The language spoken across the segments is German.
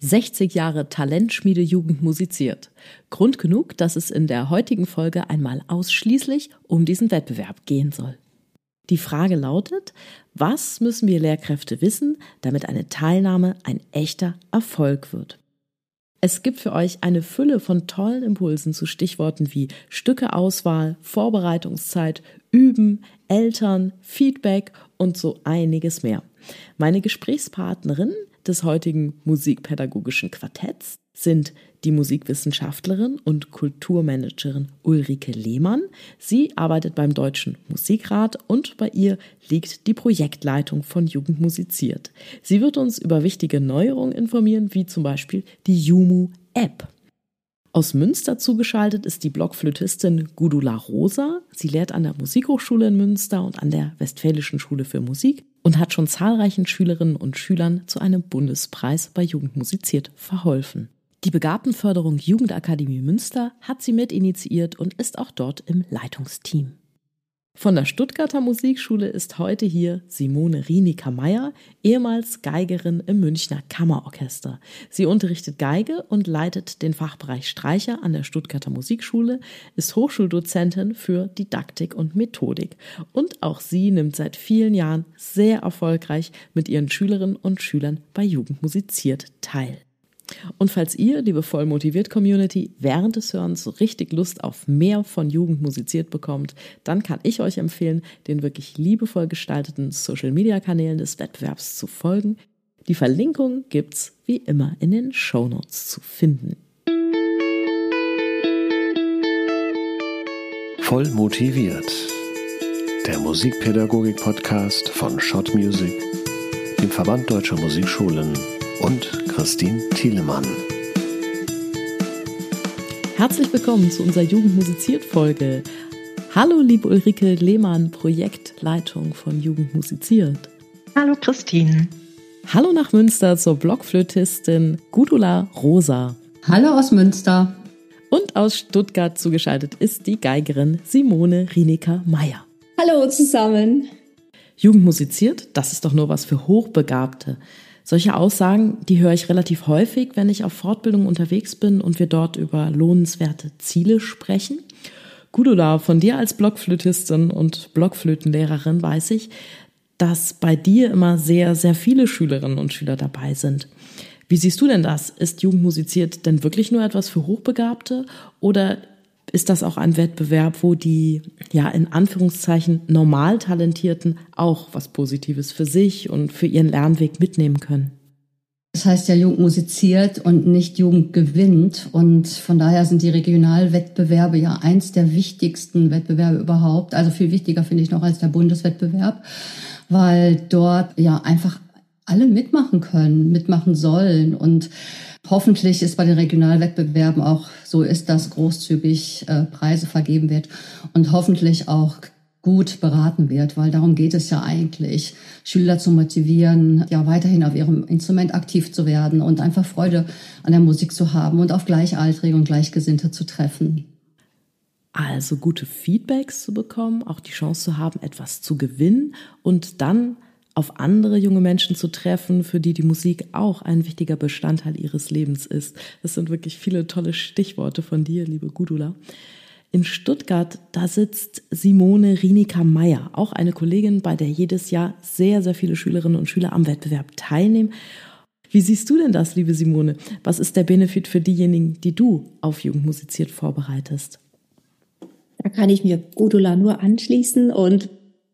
60 Jahre Talentschmiede Jugend musiziert. Grund genug, dass es in der heutigen Folge einmal ausschließlich um diesen Wettbewerb gehen soll. Die Frage lautet, was müssen wir Lehrkräfte wissen, damit eine Teilnahme ein echter Erfolg wird? Es gibt für euch eine Fülle von tollen Impulsen zu Stichworten wie Stückeauswahl, Vorbereitungszeit, Üben, Eltern, Feedback und so einiges mehr. Meine Gesprächspartnerin des heutigen musikpädagogischen Quartetts sind die Musikwissenschaftlerin und Kulturmanagerin Ulrike Lehmann. Sie arbeitet beim Deutschen Musikrat und bei ihr liegt die Projektleitung von Jugend musiziert. Sie wird uns über wichtige Neuerungen informieren, wie zum Beispiel die Jumu-App. Aus Münster zugeschaltet ist die Blockflötistin Gudula Rosa. Sie lehrt an der Musikhochschule in Münster und an der Westfälischen Schule für Musik und hat schon zahlreichen Schülerinnen und Schülern zu einem Bundespreis bei Jugend musiziert verholfen. Die Begabtenförderung Jugendakademie Münster hat sie mit initiiert und ist auch dort im Leitungsteam. Von der Stuttgarter Musikschule ist heute hier Simone Rienika-Meyer, ehemals Geigerin im Münchner Kammerorchester. Sie unterrichtet Geige und leitet den Fachbereich Streicher an der Stuttgarter Musikschule, ist Hochschuldozentin für Didaktik und Methodik. Und auch sie nimmt seit vielen Jahren sehr erfolgreich mit ihren Schülerinnen und Schülern bei Jugend musiziert teil. Und falls ihr, liebe voll motiviert Community, während des Hörens richtig Lust auf mehr von Jugend musiziert bekommt, dann kann ich euch empfehlen, den wirklich liebevoll gestalteten Social Media Kanälen des Wettbewerbs zu folgen. Die Verlinkung gibt's wie immer in den Show Notes zu finden. Voll motiviert. Der Musikpädagogik-Podcast von Shot Music, dem Verband Deutscher Musikschulen und Christine Thielemann. Herzlich willkommen zu unserer Jugend musiziert Folge. Hallo, liebe Ulrike Lehmann, Projektleitung von Jugend musiziert. Hallo, Christine. Hallo nach Münster zur Blockflötistin Gudula Rosa. Hallo aus Münster. Und aus Stuttgart zugeschaltet ist die Geigerin Simone Rinika Meyer. Hallo zusammen. Jugend musiziert, das ist doch nur was für Hochbegabte. Solche Aussagen, die höre ich relativ häufig, wenn ich auf Fortbildung unterwegs bin und wir dort über lohnenswerte Ziele sprechen. Gudula, von dir als Blockflötistin und Blockflötenlehrerin weiß ich, dass bei dir immer sehr, sehr viele Schülerinnen und Schüler dabei sind. Wie siehst du denn das? Ist Jugendmusiziert denn wirklich nur etwas für Hochbegabte oder ist das auch ein Wettbewerb, wo die, ja, in Anführungszeichen normal Talentierten auch was Positives für sich und für ihren Lernweg mitnehmen können? Das heißt ja, Jugend musiziert und nicht Jugend gewinnt. Und von daher sind die Regionalwettbewerbe ja eins der wichtigsten Wettbewerbe überhaupt. Also viel wichtiger finde ich noch als der Bundeswettbewerb, weil dort ja einfach alle mitmachen können, mitmachen sollen. Und hoffentlich ist bei den Regionalwettbewerben auch so ist, dass großzügig äh, Preise vergeben wird und hoffentlich auch gut beraten wird, weil darum geht es ja eigentlich, Schüler zu motivieren, ja weiterhin auf ihrem Instrument aktiv zu werden und einfach Freude an der Musik zu haben und auf Gleichaltrige und Gleichgesinnte zu treffen. Also gute Feedbacks zu bekommen, auch die Chance zu haben, etwas zu gewinnen und dann auf andere junge Menschen zu treffen, für die die Musik auch ein wichtiger Bestandteil ihres Lebens ist. Das sind wirklich viele tolle Stichworte von dir, liebe Gudula. In Stuttgart, da sitzt Simone Rinika Meyer, auch eine Kollegin, bei der jedes Jahr sehr, sehr viele Schülerinnen und Schüler am Wettbewerb teilnehmen. Wie siehst du denn das, liebe Simone? Was ist der Benefit für diejenigen, die du auf Jugend musiziert vorbereitest? Da kann ich mir Gudula nur anschließen und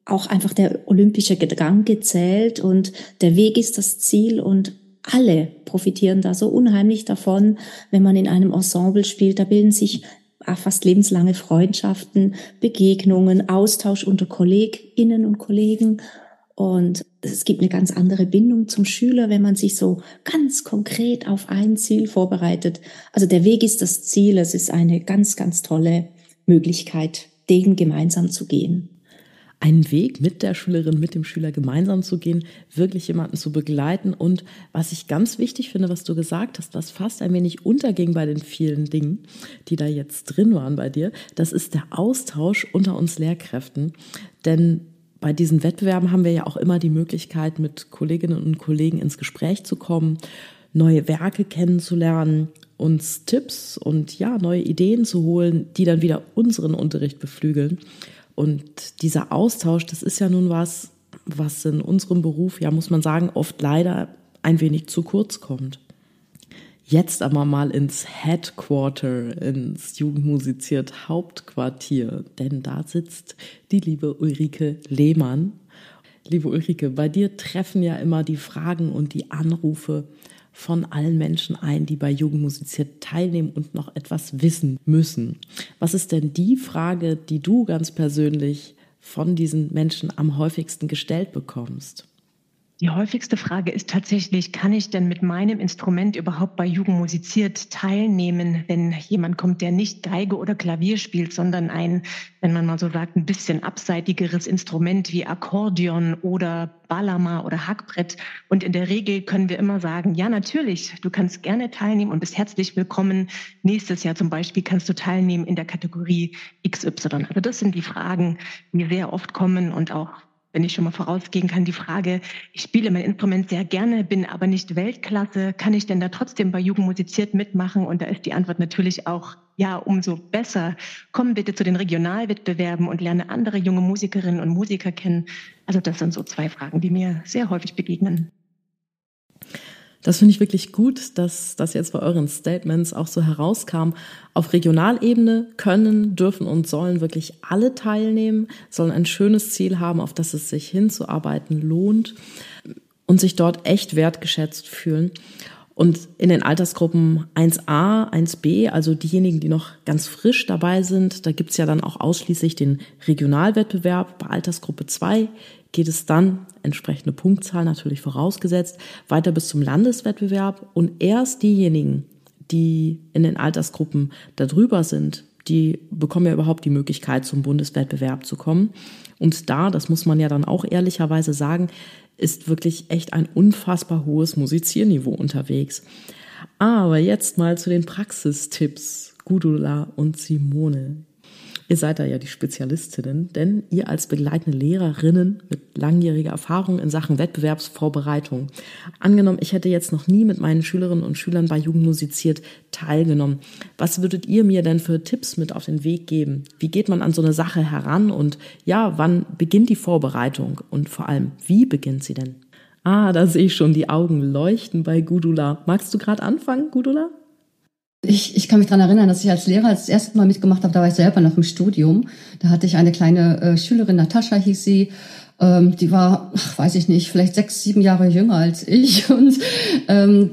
auch einfach der olympische Gedanke zählt und der Weg ist das Ziel und alle profitieren da so unheimlich davon, wenn man in einem Ensemble spielt. Da bilden sich fast lebenslange Freundschaften, Begegnungen, Austausch unter Kolleginnen und Kollegen. Und es gibt eine ganz andere Bindung zum Schüler, wenn man sich so ganz konkret auf ein Ziel vorbereitet. Also der Weg ist das Ziel. Es ist eine ganz, ganz tolle Möglichkeit, den gemeinsam zu gehen einen Weg mit der Schülerin, mit dem Schüler gemeinsam zu gehen, wirklich jemanden zu begleiten. Und was ich ganz wichtig finde, was du gesagt hast, was fast ein wenig unterging bei den vielen Dingen, die da jetzt drin waren bei dir, das ist der Austausch unter uns Lehrkräften. Denn bei diesen Wettbewerben haben wir ja auch immer die Möglichkeit, mit Kolleginnen und Kollegen ins Gespräch zu kommen, neue Werke kennenzulernen, uns Tipps und ja, neue Ideen zu holen, die dann wieder unseren Unterricht beflügeln. Und dieser Austausch, das ist ja nun was, was in unserem Beruf, ja, muss man sagen, oft leider ein wenig zu kurz kommt. Jetzt aber mal ins Headquarter, ins Jugendmusiziert Hauptquartier, denn da sitzt die liebe Ulrike Lehmann. Liebe Ulrike, bei dir treffen ja immer die Fragen und die Anrufe von allen Menschen ein, die bei Jugendmusiziert teilnehmen und noch etwas wissen müssen. Was ist denn die Frage, die du ganz persönlich von diesen Menschen am häufigsten gestellt bekommst? Die häufigste Frage ist tatsächlich, kann ich denn mit meinem Instrument überhaupt bei Jugend musiziert teilnehmen, wenn jemand kommt, der nicht Geige oder Klavier spielt, sondern ein, wenn man mal so sagt, ein bisschen abseitigeres Instrument wie Akkordeon oder Balama oder Hackbrett. Und in der Regel können wir immer sagen, ja, natürlich, du kannst gerne teilnehmen und bist herzlich willkommen. Nächstes Jahr zum Beispiel kannst du teilnehmen in der Kategorie XY. Also das sind die Fragen, die sehr oft kommen und auch wenn ich schon mal vorausgehen kann, die Frage, ich spiele mein Instrument sehr gerne, bin aber nicht Weltklasse, kann ich denn da trotzdem bei Jugend musiziert mitmachen? Und da ist die Antwort natürlich auch, ja, umso besser. Komm bitte zu den Regionalwettbewerben und lerne andere junge Musikerinnen und Musiker kennen. Also das sind so zwei Fragen, die mir sehr häufig begegnen. Das finde ich wirklich gut, dass das jetzt bei euren Statements auch so herauskam. Auf Regionalebene können, dürfen und sollen wirklich alle teilnehmen, sollen ein schönes Ziel haben, auf das es sich hinzuarbeiten lohnt und sich dort echt wertgeschätzt fühlen. Und in den Altersgruppen 1a, 1b, also diejenigen, die noch ganz frisch dabei sind, da gibt's ja dann auch ausschließlich den Regionalwettbewerb. Bei Altersgruppe 2 geht es dann, entsprechende Punktzahl natürlich vorausgesetzt, weiter bis zum Landeswettbewerb und erst diejenigen, die in den Altersgruppen darüber sind, die bekommen ja überhaupt die Möglichkeit, zum Bundeswettbewerb zu kommen. Und da, das muss man ja dann auch ehrlicherweise sagen, ist wirklich echt ein unfassbar hohes Musizierniveau unterwegs. Aber jetzt mal zu den Praxistipps. Gudula und Simone. Ihr seid da ja die Spezialistinnen, denn ihr als begleitende Lehrerinnen mit langjähriger Erfahrung in Sachen Wettbewerbsvorbereitung. Angenommen, ich hätte jetzt noch nie mit meinen Schülerinnen und Schülern bei Jugend musiziert teilgenommen. Was würdet ihr mir denn für Tipps mit auf den Weg geben? Wie geht man an so eine Sache heran und ja, wann beginnt die Vorbereitung und vor allem, wie beginnt sie denn? Ah, da sehe ich schon die Augen leuchten bei Gudula. Magst du gerade anfangen, Gudula? Ich, ich kann mich dran erinnern, dass ich als Lehrer das erste Mal mitgemacht habe, da war ich selber noch im Studium. Da hatte ich eine kleine äh, Schülerin, Natascha hieß sie, ähm, die war, ach, weiß ich nicht, vielleicht sechs, sieben Jahre jünger als ich. Und ähm,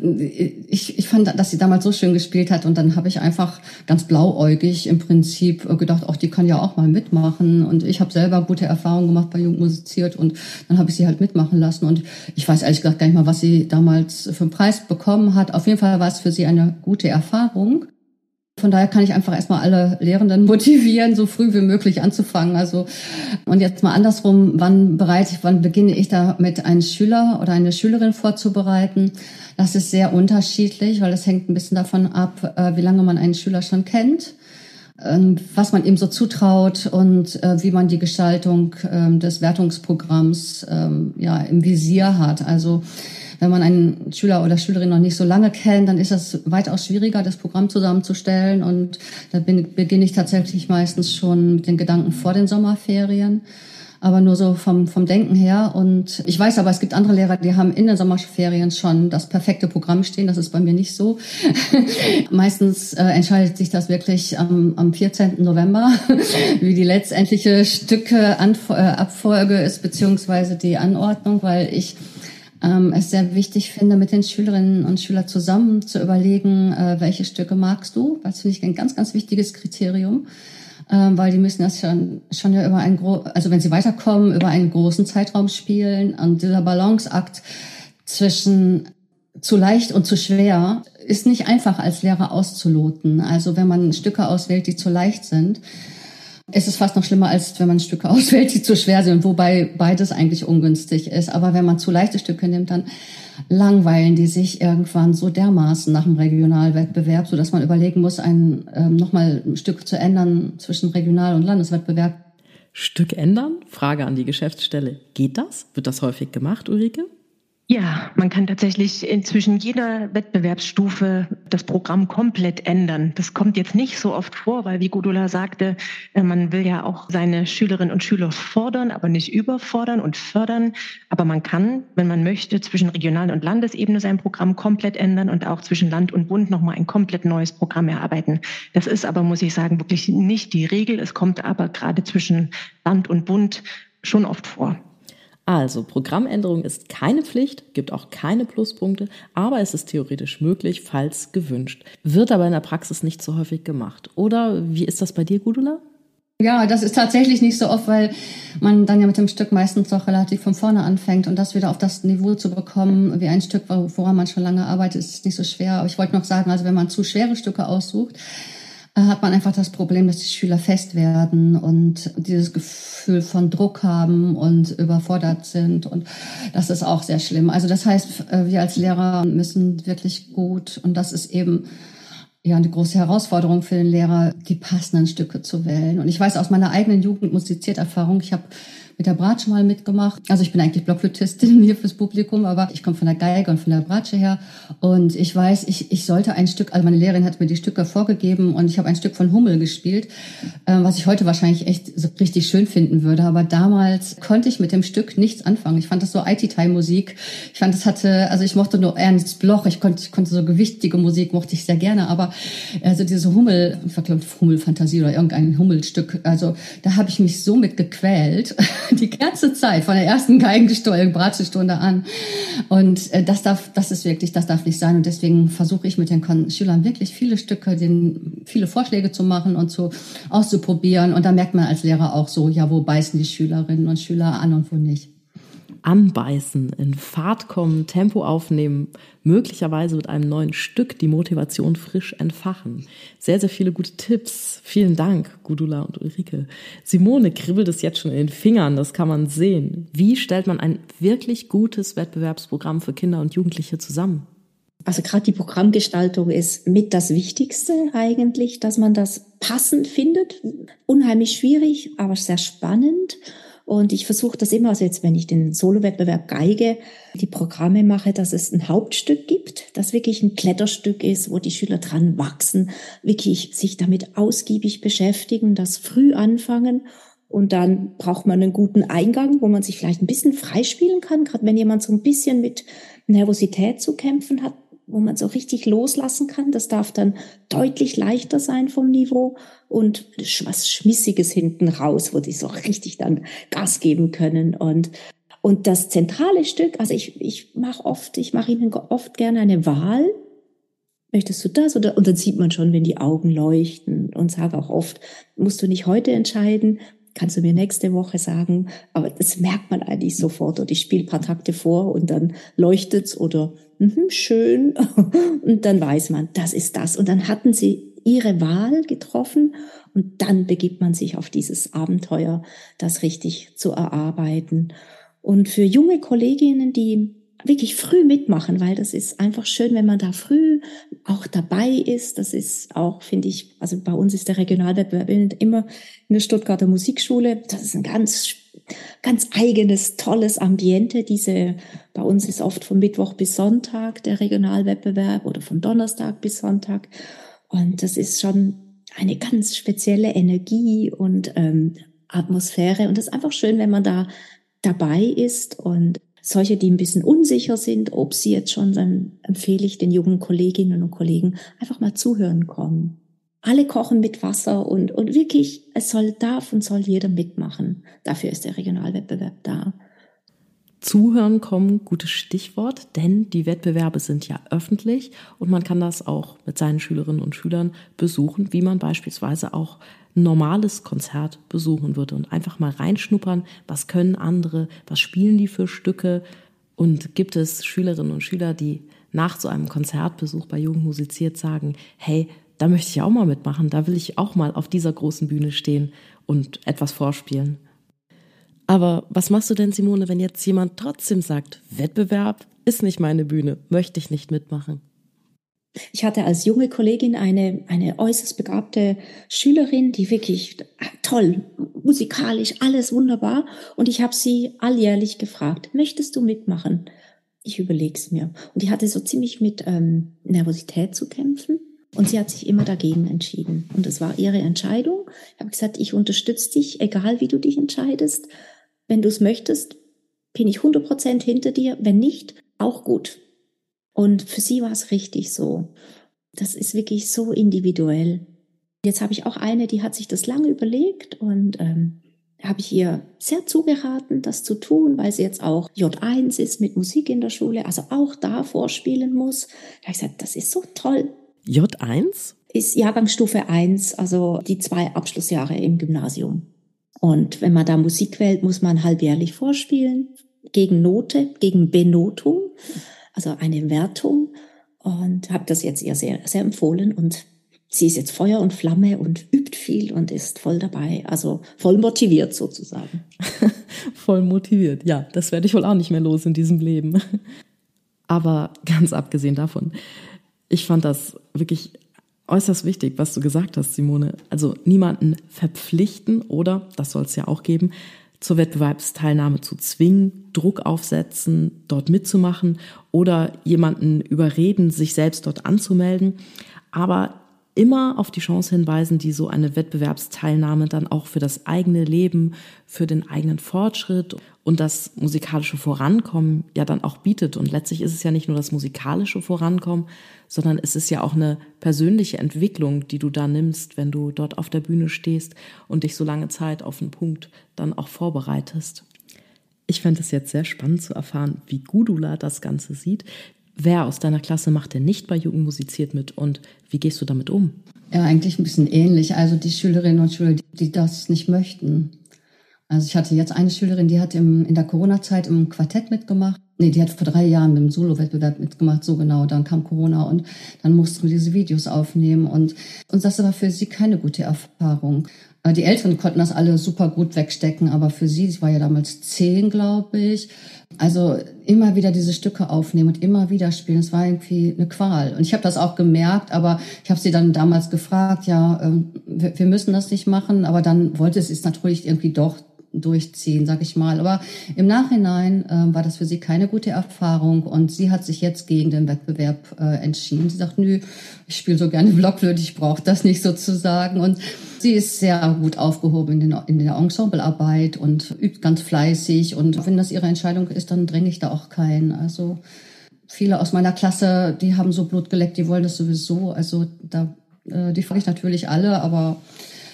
ich, ich fand, dass sie damals so schön gespielt hat. Und dann habe ich einfach ganz blauäugig im Prinzip gedacht, auch die kann ja auch mal mitmachen. Und ich habe selber gute Erfahrungen gemacht bei Jugend musiziert und dann habe ich sie halt mitmachen lassen. Und ich weiß ehrlich gesagt gar nicht mal, was sie damals für einen Preis bekommen hat. Auf jeden Fall war es für sie eine gute Erfahrung. Von daher kann ich einfach erstmal alle Lehrenden motivieren, so früh wie möglich anzufangen. Also, und jetzt mal andersrum, wann bereite ich, wann beginne ich da mit einem Schüler oder eine Schülerin vorzubereiten? Das ist sehr unterschiedlich, weil es hängt ein bisschen davon ab, äh, wie lange man einen Schüler schon kennt ähm, was man ihm so zutraut und äh, wie man die Gestaltung ähm, des Wertungsprogramms ähm, ja im Visier hat. Also wenn man einen Schüler oder Schülerin noch nicht so lange kennt, dann ist es weitaus schwieriger, das Programm zusammenzustellen. Und da bin, beginne ich tatsächlich meistens schon mit den Gedanken vor den Sommerferien aber nur so vom, vom Denken her. Und ich weiß aber, es gibt andere Lehrer, die haben in den Sommerferien schon das perfekte Programm stehen. Das ist bei mir nicht so. Meistens äh, entscheidet sich das wirklich am, am 14. November, wie die letztendliche Stücke äh, Abfolge ist, beziehungsweise die Anordnung, weil ich ähm, es sehr wichtig finde, mit den Schülerinnen und Schülern zusammen zu überlegen, äh, welche Stücke magst du. Das finde ich ein ganz, ganz wichtiges Kriterium, ähm, weil die müssen das schon, schon ja über einen, also wenn sie weiterkommen, über einen großen Zeitraum spielen. Und dieser Balanceakt zwischen zu leicht und zu schwer ist nicht einfach als Lehrer auszuloten. Also wenn man Stücke auswählt, die zu leicht sind, ist es fast noch schlimmer, als wenn man Stücke auswählt, die zu schwer sind, wobei beides eigentlich ungünstig ist. Aber wenn man zu leichte Stücke nimmt, dann langweilen die sich irgendwann so dermaßen nach dem Regionalwettbewerb, so dass man überlegen muss, ein ähm, nochmal ein Stück zu ändern zwischen Regional- und Landeswettbewerb. Stück ändern? Frage an die Geschäftsstelle. Geht das? Wird das häufig gemacht, Ulrike? Ja, man kann tatsächlich inzwischen jeder Wettbewerbsstufe das Programm komplett ändern. Das kommt jetzt nicht so oft vor, weil wie Gudula sagte, äh, man will ja auch seine Schülerinnen und Schüler fordern, aber nicht überfordern und fördern. Aber man kann, wenn man möchte, zwischen Regional- und Landesebene sein Programm komplett ändern und auch zwischen Land und Bund nochmal ein komplett neues Programm erarbeiten. Das ist aber, muss ich sagen, wirklich nicht die Regel. Es kommt aber gerade zwischen Land und Bund schon oft vor. Also, Programmänderung ist keine Pflicht, gibt auch keine Pluspunkte, aber es ist theoretisch möglich, falls gewünscht. Wird aber in der Praxis nicht so häufig gemacht. Oder wie ist das bei dir, Gudula? Ja, das ist tatsächlich nicht so oft, weil man dann ja mit dem Stück meistens doch relativ von vorne anfängt und das wieder auf das Niveau zu bekommen, wie ein Stück, woran man schon lange arbeitet, ist nicht so schwer. Aber ich wollte noch sagen, also wenn man zu schwere Stücke aussucht, hat man einfach das Problem, dass die Schüler fest werden und dieses Gefühl von Druck haben und überfordert sind. Und das ist auch sehr schlimm. Also das heißt, äh, wir als Lehrer müssen wirklich gut, und das ist eben ja eine große Herausforderung für den Lehrer, die passenden Stücke zu wählen. Und ich weiß aus meiner eigenen Jugendmusizierterfahrung, ich habe mit der Bratsche mal mitgemacht. Also ich bin eigentlich Blockflötistin hier fürs Publikum, aber ich komme von der Geige und von der Bratsche her. Und ich weiß, ich, ich sollte ein Stück, also meine Lehrerin hat mir die Stücke vorgegeben und ich habe ein Stück von Hummel gespielt, äh, was ich heute wahrscheinlich echt so richtig schön finden würde. Aber damals konnte ich mit dem Stück nichts anfangen. Ich fand das so IT-Musik. Ich fand, das hatte, also ich mochte nur Ernst Bloch. Ich konnte, ich konnte so gewichtige Musik mochte ich sehr gerne. Aber also diese Hummel, glaube Hummel-Fantasie oder irgendein Hummelstück, also da habe ich mich so mit gequält. die ganze Zeit, von der ersten Geigenstunde, Bratsche-Stunde an. Und äh, das darf, das ist wirklich, das darf nicht sein. Und deswegen versuche ich mit den Schülern wirklich viele Stücke, den, viele Vorschläge zu machen und zu auszuprobieren. Und da merkt man als Lehrer auch so, ja, wo beißen die Schülerinnen und Schüler an und wo nicht anbeißen, in Fahrt kommen, Tempo aufnehmen, möglicherweise mit einem neuen Stück die Motivation frisch entfachen. Sehr, sehr viele gute Tipps. Vielen Dank, Gudula und Ulrike. Simone kribbelt es jetzt schon in den Fingern, das kann man sehen. Wie stellt man ein wirklich gutes Wettbewerbsprogramm für Kinder und Jugendliche zusammen? Also gerade die Programmgestaltung ist mit das Wichtigste eigentlich, dass man das passend findet. Unheimlich schwierig, aber sehr spannend. Und ich versuche das immer, also jetzt, wenn ich den Solo-Wettbewerb Geige, die Programme mache, dass es ein Hauptstück gibt, das wirklich ein Kletterstück ist, wo die Schüler dran wachsen, wirklich sich damit ausgiebig beschäftigen, das früh anfangen. Und dann braucht man einen guten Eingang, wo man sich vielleicht ein bisschen freispielen kann, gerade wenn jemand so ein bisschen mit Nervosität zu kämpfen hat, wo man so richtig loslassen kann. Das darf dann deutlich leichter sein vom Niveau und was Schmissiges hinten raus, wo die so richtig dann Gas geben können. Und, und das zentrale Stück, also ich, ich mache oft, ich mache ihnen oft gerne eine Wahl. Möchtest du das? Oder, und dann sieht man schon, wenn die Augen leuchten und sage auch oft, musst du nicht heute entscheiden, kannst du mir nächste Woche sagen. Aber das merkt man eigentlich sofort. Oder ich spiele paar Takte vor und dann leuchtet's oder mh, schön. Und dann weiß man, das ist das. Und dann hatten sie ihre Wahl getroffen und dann begibt man sich auf dieses Abenteuer, das richtig zu erarbeiten. Und für junge Kolleginnen, die wirklich früh mitmachen, weil das ist einfach schön, wenn man da früh auch dabei ist. Das ist auch, finde ich, also bei uns ist der Regionalwettbewerb immer in der Stuttgarter Musikschule. Das ist ein ganz, ganz eigenes, tolles Ambiente. Diese, bei uns ist oft von Mittwoch bis Sonntag der Regionalwettbewerb oder von Donnerstag bis Sonntag. Und das ist schon eine ganz spezielle Energie und ähm, Atmosphäre. Und es ist einfach schön, wenn man da dabei ist und solche, die ein bisschen unsicher sind, ob sie jetzt schon, dann empfehle ich den jungen Kolleginnen und Kollegen einfach mal zuhören kommen. Alle kochen mit Wasser und, und wirklich, es soll, darf und soll jeder mitmachen. Dafür ist der Regionalwettbewerb da. Zuhören kommen, gutes Stichwort, denn die Wettbewerbe sind ja öffentlich und man kann das auch mit seinen Schülerinnen und Schülern besuchen, wie man beispielsweise auch ein normales Konzert besuchen würde und einfach mal reinschnuppern, was können andere, was spielen die für Stücke und gibt es Schülerinnen und Schüler, die nach so einem Konzertbesuch bei Jugend musiziert sagen, hey, da möchte ich auch mal mitmachen, da will ich auch mal auf dieser großen Bühne stehen und etwas vorspielen. Aber was machst du denn, Simone, wenn jetzt jemand trotzdem sagt, Wettbewerb ist nicht meine Bühne, möchte ich nicht mitmachen? Ich hatte als junge Kollegin eine, eine äußerst begabte Schülerin, die wirklich toll, musikalisch, alles wunderbar. Und ich habe sie alljährlich gefragt, möchtest du mitmachen? ich überleg's mir. Und die hatte so ziemlich mit ähm, Nervosität zu kämpfen. Und sie hat sich immer dagegen entschieden. Und es war ihre Entscheidung. Ich habe gesagt, ich unterstütze dich, egal wie du dich entscheidest. Wenn du es möchtest, bin ich 100 Prozent hinter dir. Wenn nicht, auch gut. Und für sie war es richtig so. Das ist wirklich so individuell. Jetzt habe ich auch eine, die hat sich das lange überlegt und ähm, habe ich ihr sehr zugeraten, das zu tun, weil sie jetzt auch J1 ist mit Musik in der Schule, also auch da vorspielen muss. Da habe ich gesagt, das ist so toll. J1? Ist Jahrgangsstufe 1, also die zwei Abschlussjahre im Gymnasium. Und wenn man da Musik wählt, muss man halbjährlich vorspielen, gegen Note, gegen Benotung, also eine Wertung. Und habe das jetzt ihr sehr, sehr empfohlen und sie ist jetzt Feuer und Flamme und übt viel und ist voll dabei, also voll motiviert sozusagen. voll motiviert, ja, das werde ich wohl auch nicht mehr los in diesem Leben. Aber ganz abgesehen davon, ich fand das wirklich äußerst wichtig, was du gesagt hast, Simone. Also niemanden verpflichten oder, das soll es ja auch geben, zur Wettbewerbsteilnahme zu zwingen, Druck aufsetzen, dort mitzumachen oder jemanden überreden, sich selbst dort anzumelden. Aber immer auf die Chance hinweisen, die so eine Wettbewerbsteilnahme dann auch für das eigene Leben, für den eigenen Fortschritt und das musikalische Vorankommen ja dann auch bietet. Und letztlich ist es ja nicht nur das musikalische Vorankommen, sondern es ist ja auch eine persönliche Entwicklung, die du da nimmst, wenn du dort auf der Bühne stehst und dich so lange Zeit auf einen Punkt dann auch vorbereitest. Ich fände es jetzt sehr spannend zu erfahren, wie Gudula das Ganze sieht, Wer aus deiner Klasse macht denn nicht bei Jugend musiziert mit und wie gehst du damit um? Ja, eigentlich ein bisschen ähnlich. Also die Schülerinnen und Schüler, die, die das nicht möchten. Also ich hatte jetzt eine Schülerin, die hat im, in der Corona-Zeit im Quartett mitgemacht. Nee, die hat vor drei Jahren im Solo-Wettbewerb mitgemacht, so genau. Dann kam Corona und dann mussten wir diese Videos aufnehmen. Und, und das war für sie keine gute Erfahrung. Äh, die Älteren konnten das alle super gut wegstecken, aber für sie, sie war ja damals zehn, glaube ich, also immer wieder diese Stücke aufnehmen und immer wieder spielen, es war irgendwie eine Qual. Und ich habe das auch gemerkt, aber ich habe sie dann damals gefragt, ja, ähm, wir müssen das nicht machen, aber dann wollte sie es natürlich irgendwie doch durchziehen, sag ich mal. Aber im Nachhinein äh, war das für sie keine gute Erfahrung und sie hat sich jetzt gegen den Wettbewerb äh, entschieden. Sie sagt, nö, ich spiele so gerne Blockflöte, ich brauche das nicht sozusagen. Und sie ist sehr gut aufgehoben in, den, in der Ensemblearbeit und übt ganz fleißig. Und wenn das ihre Entscheidung ist, dann dränge ich da auch keinen. Also viele aus meiner Klasse, die haben so Blut geleckt, die wollen das sowieso. Also da, äh, die frage ich natürlich alle, aber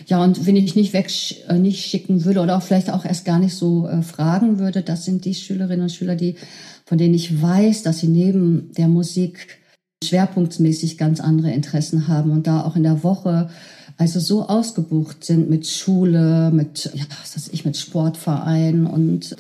ja, und wenn ich nicht weg, äh, nicht schicken würde oder auch vielleicht auch erst gar nicht so äh, fragen würde, das sind die Schülerinnen und Schüler, die, von denen ich weiß, dass sie neben der Musik schwerpunktmäßig ganz andere Interessen haben und da auch in der Woche also so ausgebucht sind mit Schule, mit, ja, was weiß ich, mit Sportverein und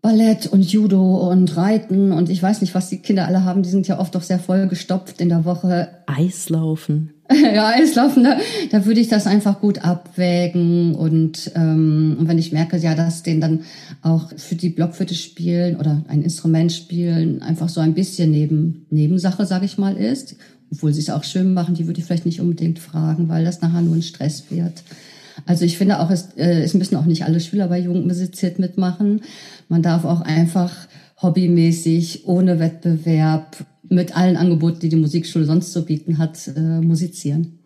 Ballett und Judo und Reiten und ich weiß nicht, was die Kinder alle haben. Die sind ja oft doch sehr vollgestopft in der Woche. Eislaufen. ja, Eislaufen, da, da würde ich das einfach gut abwägen und, ähm, und wenn ich merke, ja, dass den dann auch für die Blockflöte spielen oder ein Instrument spielen einfach so ein bisschen neben Nebensache, sage ich mal, ist, obwohl sie es auch schön machen, die würde ich vielleicht nicht unbedingt fragen, weil das nachher nur ein Stress wird. Also ich finde auch, es, äh, es müssen auch nicht alle Schüler bei Jugendmusiziert mitmachen. Man darf auch einfach hobbymäßig, ohne Wettbewerb, mit allen Angeboten, die die Musikschule sonst zu bieten hat, äh, musizieren.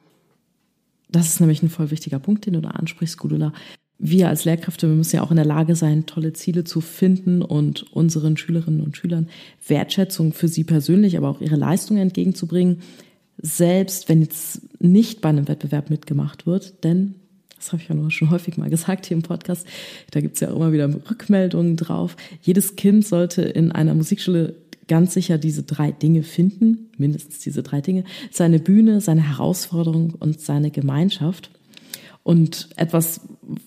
Das ist nämlich ein voll wichtiger Punkt, den du da ansprichst, Gudula. Wir als Lehrkräfte, wir müssen ja auch in der Lage sein, tolle Ziele zu finden und unseren Schülerinnen und Schülern Wertschätzung für sie persönlich, aber auch ihre Leistungen entgegenzubringen, selbst wenn jetzt nicht bei einem Wettbewerb mitgemacht wird. Denn das habe ich ja nur schon häufig mal gesagt hier im Podcast, da gibt es ja auch immer wieder Rückmeldungen drauf. Jedes Kind sollte in einer Musikschule ganz sicher diese drei Dinge finden, mindestens diese drei Dinge, seine Bühne, seine Herausforderung und seine Gemeinschaft. Und etwas,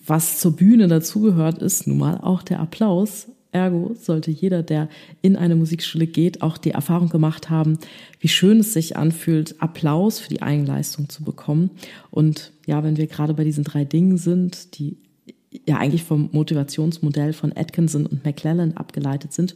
was zur Bühne dazugehört, ist nun mal auch der Applaus. Ergo sollte jeder, der in eine Musikschule geht, auch die Erfahrung gemacht haben, wie schön es sich anfühlt, Applaus für die Eigenleistung zu bekommen. Und ja, wenn wir gerade bei diesen drei Dingen sind, die ja eigentlich vom Motivationsmodell von Atkinson und McClellan abgeleitet sind.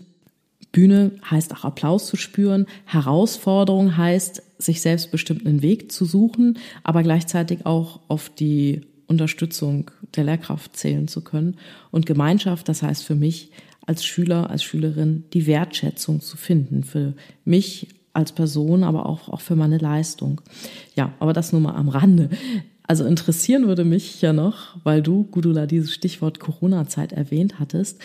Bühne heißt auch Applaus zu spüren. Herausforderung heißt, sich selbstbestimmt einen Weg zu suchen, aber gleichzeitig auch auf die Unterstützung der Lehrkraft zählen zu können. Und Gemeinschaft, das heißt für mich als Schüler, als Schülerin die Wertschätzung zu finden für mich als Person, aber auch, auch für meine Leistung. Ja, aber das nur mal am Rande. Also interessieren würde mich ja noch, weil du, Gudula, dieses Stichwort Corona-Zeit erwähnt hattest,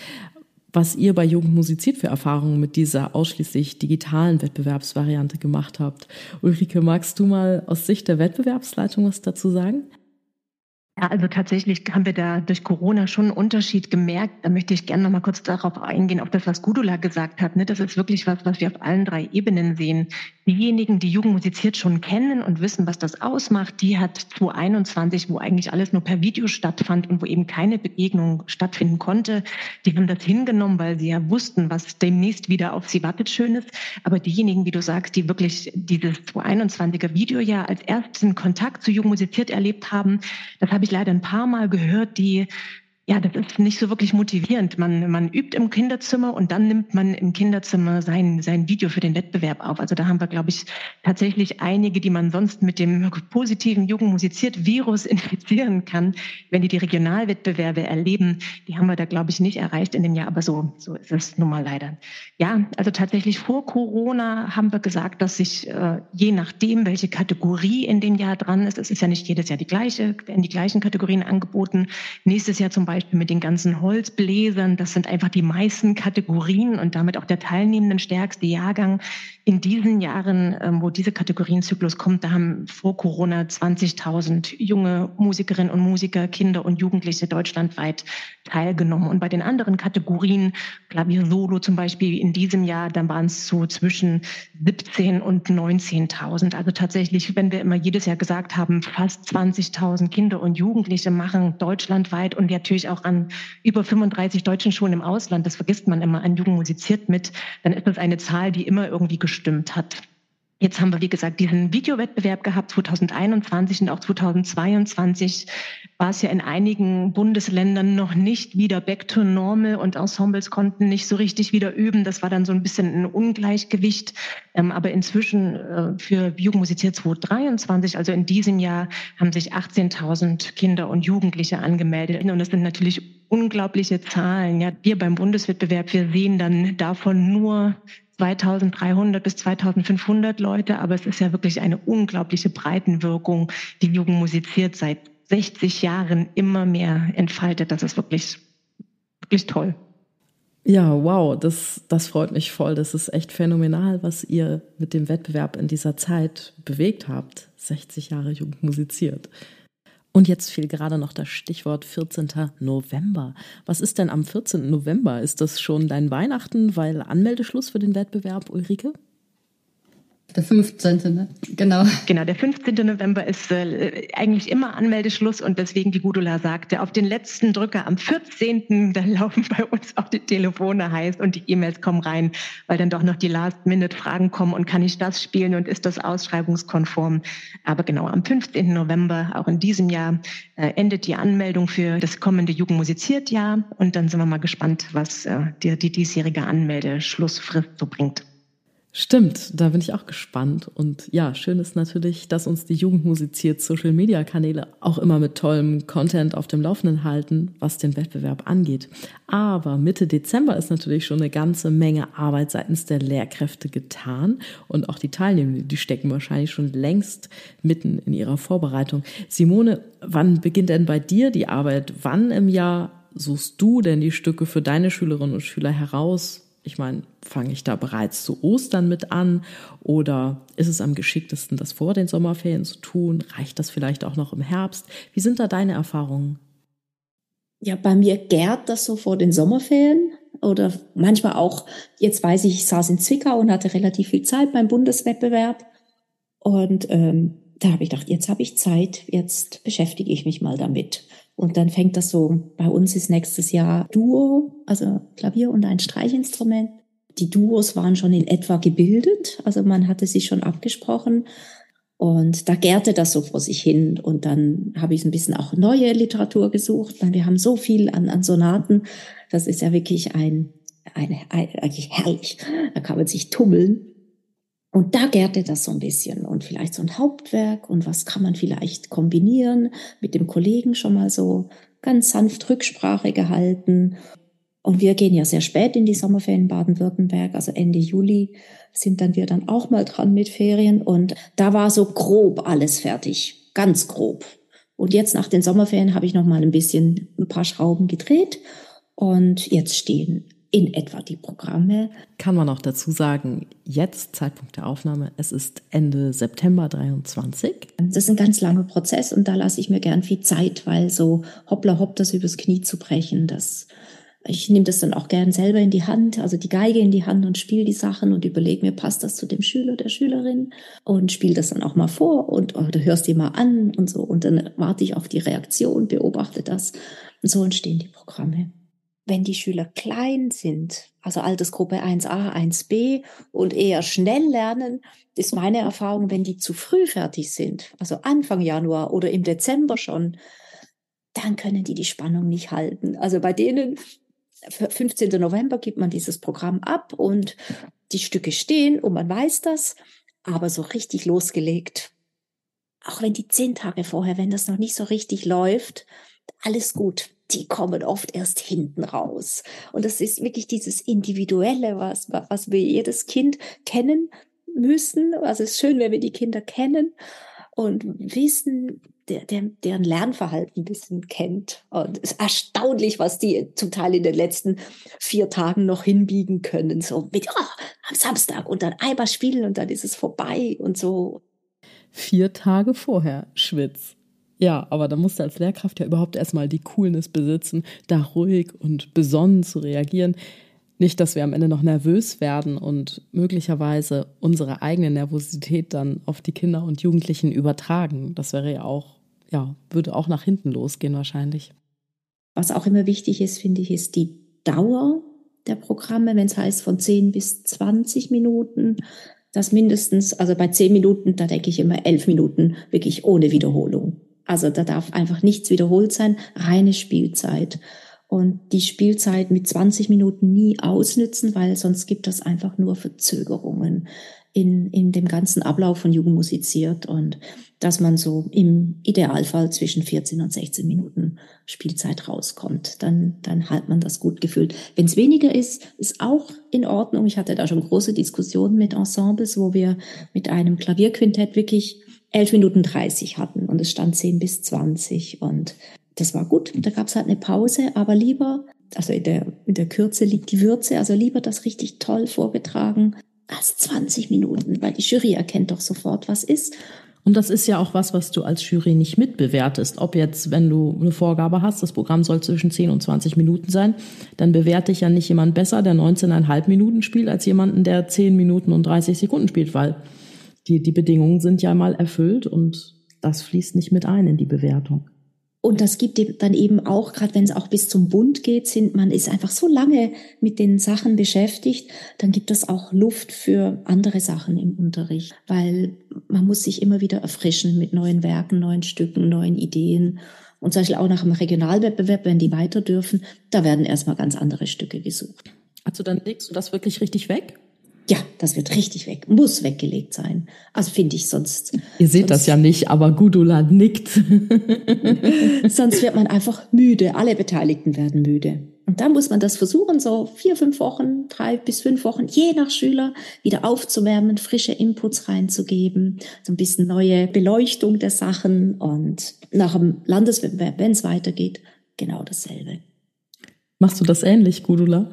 was ihr bei Jugend musiziert für Erfahrungen mit dieser ausschließlich digitalen Wettbewerbsvariante gemacht habt. Ulrike, magst du mal aus Sicht der Wettbewerbsleitung was dazu sagen? Ja, also tatsächlich haben wir da durch Corona schon einen Unterschied gemerkt. Da möchte ich gerne noch mal kurz darauf eingehen, auf das, was Gudula gesagt hat. Ne? Das ist wirklich was, was wir auf allen drei Ebenen sehen. Diejenigen, die Jugend musiziert schon kennen und wissen, was das ausmacht, die hat 2021, wo eigentlich alles nur per Video stattfand und wo eben keine Begegnung stattfinden konnte, die haben das hingenommen, weil sie ja wussten, was demnächst wieder auf sie wartet Schönes. Aber diejenigen, wie du sagst, die wirklich dieses 2021er Videojahr als ersten Kontakt zu Jugend musiziert erlebt haben, das habe ich leider ein paar Mal gehört, die ja, das ist nicht so wirklich motivierend. Man, man übt im Kinderzimmer und dann nimmt man im Kinderzimmer sein, sein Video für den Wettbewerb auf. Also da haben wir, glaube ich, tatsächlich einige, die man sonst mit dem positiven Jugendmusiziert Virus infizieren kann, wenn die die Regionalwettbewerbe erleben. Die haben wir da, glaube ich, nicht erreicht in dem Jahr, aber so, so ist es nun mal leider. Ja, also tatsächlich vor Corona haben wir gesagt, dass sich äh, je nachdem, welche Kategorie in dem Jahr dran ist, es ist ja nicht jedes Jahr die gleiche, werden die gleichen Kategorien angeboten. Nächstes Jahr zum Beispiel Beispiel mit den ganzen Holzbläsern. Das sind einfach die meisten Kategorien und damit auch der teilnehmenden stärkste Jahrgang. In diesen Jahren, ähm, wo diese Kategorienzyklus kommt, da haben vor Corona 20.000 junge Musikerinnen und Musiker, Kinder und Jugendliche deutschlandweit teilgenommen. Und bei den anderen Kategorien, Klavier Solo zum Beispiel in diesem Jahr, dann waren es so zwischen 17 und 19.000. Also tatsächlich, wenn wir immer jedes Jahr gesagt haben, fast 20.000 Kinder und Jugendliche machen deutschlandweit und natürlich auch an über 35 deutschen Schulen im Ausland, das vergisst man immer, an Jugend musiziert mit, dann ist das eine Zahl, die immer irgendwie gestimmt hat. Jetzt haben wir, wie gesagt, diesen Videowettbewerb gehabt 2021 und auch 2022 war es ja in einigen Bundesländern noch nicht wieder back to normal und Ensembles konnten nicht so richtig wieder üben. Das war dann so ein bisschen ein Ungleichgewicht. Ähm, aber inzwischen äh, für Jugendmusiziert 2023, also in diesem Jahr, haben sich 18.000 Kinder und Jugendliche angemeldet. Und das sind natürlich unglaubliche Zahlen. Ja, wir beim Bundeswettbewerb, wir sehen dann davon nur 2300 bis 2500 Leute, aber es ist ja wirklich eine unglaubliche Breitenwirkung, die Jugend musiziert seit 60 Jahren immer mehr entfaltet. Das ist wirklich, wirklich toll. Ja, wow, das, das freut mich voll. Das ist echt phänomenal, was ihr mit dem Wettbewerb in dieser Zeit bewegt habt. 60 Jahre Jugend musiziert. Und jetzt fiel gerade noch das Stichwort 14. November. Was ist denn am 14. November? Ist das schon dein Weihnachten, weil Anmeldeschluss für den Wettbewerb, Ulrike? Der 15. Ne? Genau. Genau, der 15. November ist äh, eigentlich immer Anmeldeschluss und deswegen, wie Gudula sagte, auf den letzten Drücker am 14. da laufen bei uns auch die Telefone heiß und die E-Mails kommen rein, weil dann doch noch die Last-Minute-Fragen kommen und kann ich das spielen und ist das ausschreibungskonform? Aber genau, am 15. November, auch in diesem Jahr, äh, endet die Anmeldung für das kommende Jugendmusiziert-Jahr und dann sind wir mal gespannt, was äh, die, die diesjährige Anmeldeschlussfrist so bringt. Stimmt, da bin ich auch gespannt. Und ja, schön ist natürlich, dass uns die Jugend musiziert Social Media Kanäle auch immer mit tollem Content auf dem Laufenden halten, was den Wettbewerb angeht. Aber Mitte Dezember ist natürlich schon eine ganze Menge Arbeit seitens der Lehrkräfte getan und auch die Teilnehmenden, die stecken wahrscheinlich schon längst mitten in ihrer Vorbereitung. Simone, wann beginnt denn bei dir die Arbeit? Wann im Jahr suchst du denn die Stücke für deine Schülerinnen und Schüler heraus? Ich meine, fange ich da bereits zu Ostern mit an oder ist es am geschicktesten, das vor den Sommerferien zu tun? Reicht das vielleicht auch noch im Herbst? Wie sind da deine Erfahrungen? Ja, bei mir gärt das so vor den Sommerferien oder manchmal auch, jetzt weiß ich, ich saß in Zwickau und hatte relativ viel Zeit beim Bundeswettbewerb und ähm, da habe ich gedacht, jetzt habe ich Zeit, jetzt beschäftige ich mich mal damit. Und dann fängt das so, bei uns ist nächstes Jahr Duo, also Klavier und ein Streichinstrument. Die Duos waren schon in etwa gebildet, also man hatte sich schon abgesprochen. Und da gärte das so vor sich hin. Und dann habe ich ein bisschen auch neue Literatur gesucht. Wir haben so viel an, an Sonaten. Das ist ja wirklich ein, eine, ein, eigentlich herrlich. Da kann man sich tummeln. Und da gärte das so ein bisschen und vielleicht so ein Hauptwerk und was kann man vielleicht kombinieren, mit dem Kollegen schon mal so ganz sanft Rücksprache gehalten. Und wir gehen ja sehr spät in die Sommerferien Baden-Württemberg, also Ende Juli sind dann wir dann auch mal dran mit Ferien. Und da war so grob alles fertig, ganz grob. Und jetzt nach den Sommerferien habe ich noch mal ein bisschen ein paar Schrauben gedreht und jetzt stehen in etwa die Programme. Kann man auch dazu sagen, jetzt Zeitpunkt der Aufnahme, es ist Ende September 23. Das ist ein ganz langer Prozess und da lasse ich mir gern viel Zeit, weil so hoppla hopp das übers Knie zu brechen, das ich nehme das dann auch gern selber in die Hand, also die Geige in die Hand und spiele die Sachen und überlege mir, passt das zu dem Schüler, der Schülerin und spiele das dann auch mal vor und oder hörst dir mal an und so und dann warte ich auf die Reaktion, beobachte das und so entstehen die Programme. Wenn die Schüler klein sind, also Altersgruppe 1a, 1b und eher schnell lernen, ist meine Erfahrung, wenn die zu früh fertig sind, also Anfang Januar oder im Dezember schon, dann können die die Spannung nicht halten. Also bei denen 15. November gibt man dieses Programm ab und die Stücke stehen und man weiß das, aber so richtig losgelegt. Auch wenn die zehn Tage vorher, wenn das noch nicht so richtig läuft, alles gut. Die kommen oft erst hinten raus. Und das ist wirklich dieses Individuelle, was, was wir jedes Kind kennen müssen. Also es ist schön, wenn wir die Kinder kennen und wissen, der, der, deren Lernverhalten ein bisschen kennt. Und es ist erstaunlich, was die zum Teil in den letzten vier Tagen noch hinbiegen können. So mit, oh, am Samstag und dann einmal spielen und dann ist es vorbei und so. Vier Tage vorher, Schwitz. Ja, aber da musst du als Lehrkraft ja überhaupt erstmal die Coolness besitzen, da ruhig und besonnen zu reagieren. Nicht, dass wir am Ende noch nervös werden und möglicherweise unsere eigene Nervosität dann auf die Kinder und Jugendlichen übertragen. Das wäre ja auch, ja, würde auch nach hinten losgehen wahrscheinlich. Was auch immer wichtig ist, finde ich, ist die Dauer der Programme, wenn es heißt von 10 bis 20 Minuten, das mindestens, also bei 10 Minuten, da denke ich immer 11 Minuten wirklich ohne Wiederholung. Also da darf einfach nichts wiederholt sein, reine Spielzeit und die Spielzeit mit 20 Minuten nie ausnützen, weil sonst gibt das einfach nur Verzögerungen in, in dem ganzen Ablauf von Jugend musiziert und dass man so im Idealfall zwischen 14 und 16 Minuten Spielzeit rauskommt. Dann, dann hat man das gut gefüllt. Wenn es weniger ist, ist auch in Ordnung. Ich hatte da schon große Diskussionen mit Ensembles, wo wir mit einem Klavierquintett wirklich 11 Minuten 30 hatten und es stand 10 bis 20 und das war gut. Da gab es halt eine Pause, aber lieber, also in der, in der Kürze liegt die Würze, also lieber das richtig toll vorgetragen als 20 Minuten, weil die Jury erkennt doch sofort, was ist. Und das ist ja auch was, was du als Jury nicht mitbewertest. Ob jetzt, wenn du eine Vorgabe hast, das Programm soll zwischen 10 und 20 Minuten sein, dann bewerte ich ja nicht jemand besser, der 19,5 Minuten spielt, als jemanden, der 10 Minuten und 30 Sekunden spielt, weil die, die Bedingungen sind ja mal erfüllt und das fließt nicht mit ein in die Bewertung. Und das gibt dann eben auch, gerade wenn es auch bis zum Bund geht, sind man ist einfach so lange mit den Sachen beschäftigt, dann gibt es auch Luft für andere Sachen im Unterricht, weil man muss sich immer wieder erfrischen mit neuen Werken, neuen Stücken, neuen Ideen. Und zum Beispiel auch nach dem Regionalwettbewerb, wenn die weiter dürfen, da werden erstmal ganz andere Stücke gesucht. Also dann legst du das wirklich richtig weg? Ja, das wird richtig weg, muss weggelegt sein. Also finde ich sonst. Ihr seht sonst, das ja nicht, aber Gudula nickt. sonst wird man einfach müde. Alle Beteiligten werden müde. Und dann muss man das versuchen, so vier, fünf Wochen, drei bis fünf Wochen, je nach Schüler, wieder aufzuwärmen, frische Inputs reinzugeben, so ein bisschen neue Beleuchtung der Sachen und nach dem Landeswettbewerb, wenn es weitergeht, genau dasselbe. Machst du das ähnlich, Gudula?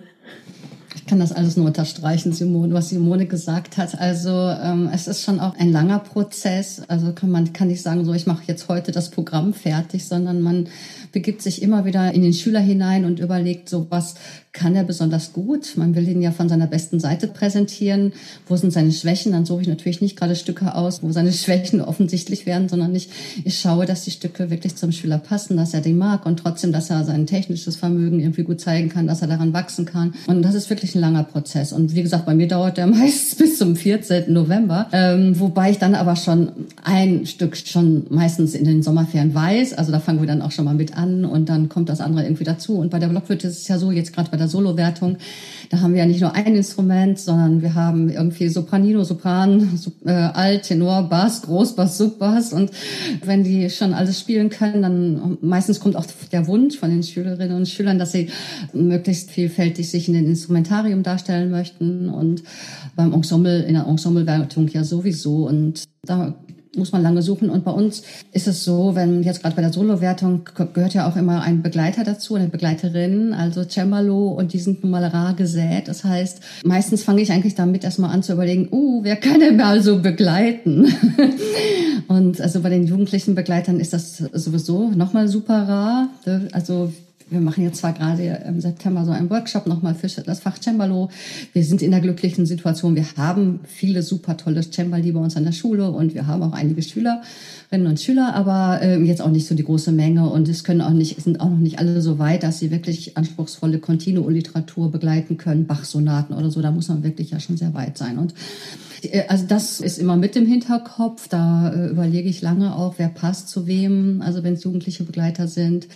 Ich kann das alles nur unterstreichen, Simone, was Simone gesagt hat. Also ähm, es ist schon auch ein langer Prozess. Also kann man kann nicht sagen, so ich mache jetzt heute das Programm fertig, sondern man begibt sich immer wieder in den Schüler hinein und überlegt, so was kann er besonders gut. Man will ihn ja von seiner besten Seite präsentieren. Wo sind seine Schwächen? Dann suche ich natürlich nicht gerade Stücke aus, wo seine Schwächen offensichtlich werden, sondern ich, ich schaue, dass die Stücke wirklich zum Schüler passen, dass er die mag und trotzdem, dass er sein technisches Vermögen irgendwie gut zeigen kann, dass er daran wachsen kann. Und das ist wirklich ein langer Prozess. Und wie gesagt, bei mir dauert der meist bis zum 14. November, ähm, wobei ich dann aber schon ein Stück schon meistens in den Sommerferien weiß. Also da fangen wir dann auch schon mal mit an und dann kommt das andere irgendwie dazu. Und bei der Blockflöte ist es ja so, jetzt gerade bei der Solowertung, da haben wir ja nicht nur ein Instrument, sondern wir haben irgendwie Sopranino, Sopran, äh, Alt, Tenor, Bass, Großbass, Subbass. Und wenn die schon alles spielen können, dann meistens kommt auch der Wunsch von den Schülerinnen und Schülern, dass sie möglichst vielfältig sich in den Instrumentarium darstellen möchten und beim Ensemble, in der Ensemblewertung ja sowieso. Und da muss man lange suchen. Und bei uns ist es so, wenn jetzt gerade bei der Solo-Wertung gehört ja auch immer ein Begleiter dazu, eine Begleiterin, also Cembalo, und die sind nun mal rar gesät. Das heißt, meistens fange ich eigentlich damit erstmal an zu überlegen, uh, wer kann denn mal so begleiten? und also bei den jugendlichen Begleitern ist das sowieso nochmal super rar. Also wir machen jetzt zwar gerade im September so einen Workshop nochmal für das Fach Cembalo. Wir sind in der glücklichen Situation, wir haben viele super tolle Cembali bei uns an der Schule und wir haben auch einige Schülerinnen und Schüler, aber äh, jetzt auch nicht so die große Menge und es können auch nicht, sind auch noch nicht alle so weit, dass sie wirklich anspruchsvolle Continuo-Literatur begleiten können, Bach-Sonaten oder so. Da muss man wirklich ja schon sehr weit sein. Und also das ist immer mit im Hinterkopf. Da äh, überlege ich lange auch, wer passt zu wem. Also wenn es jugendliche Begleiter sind,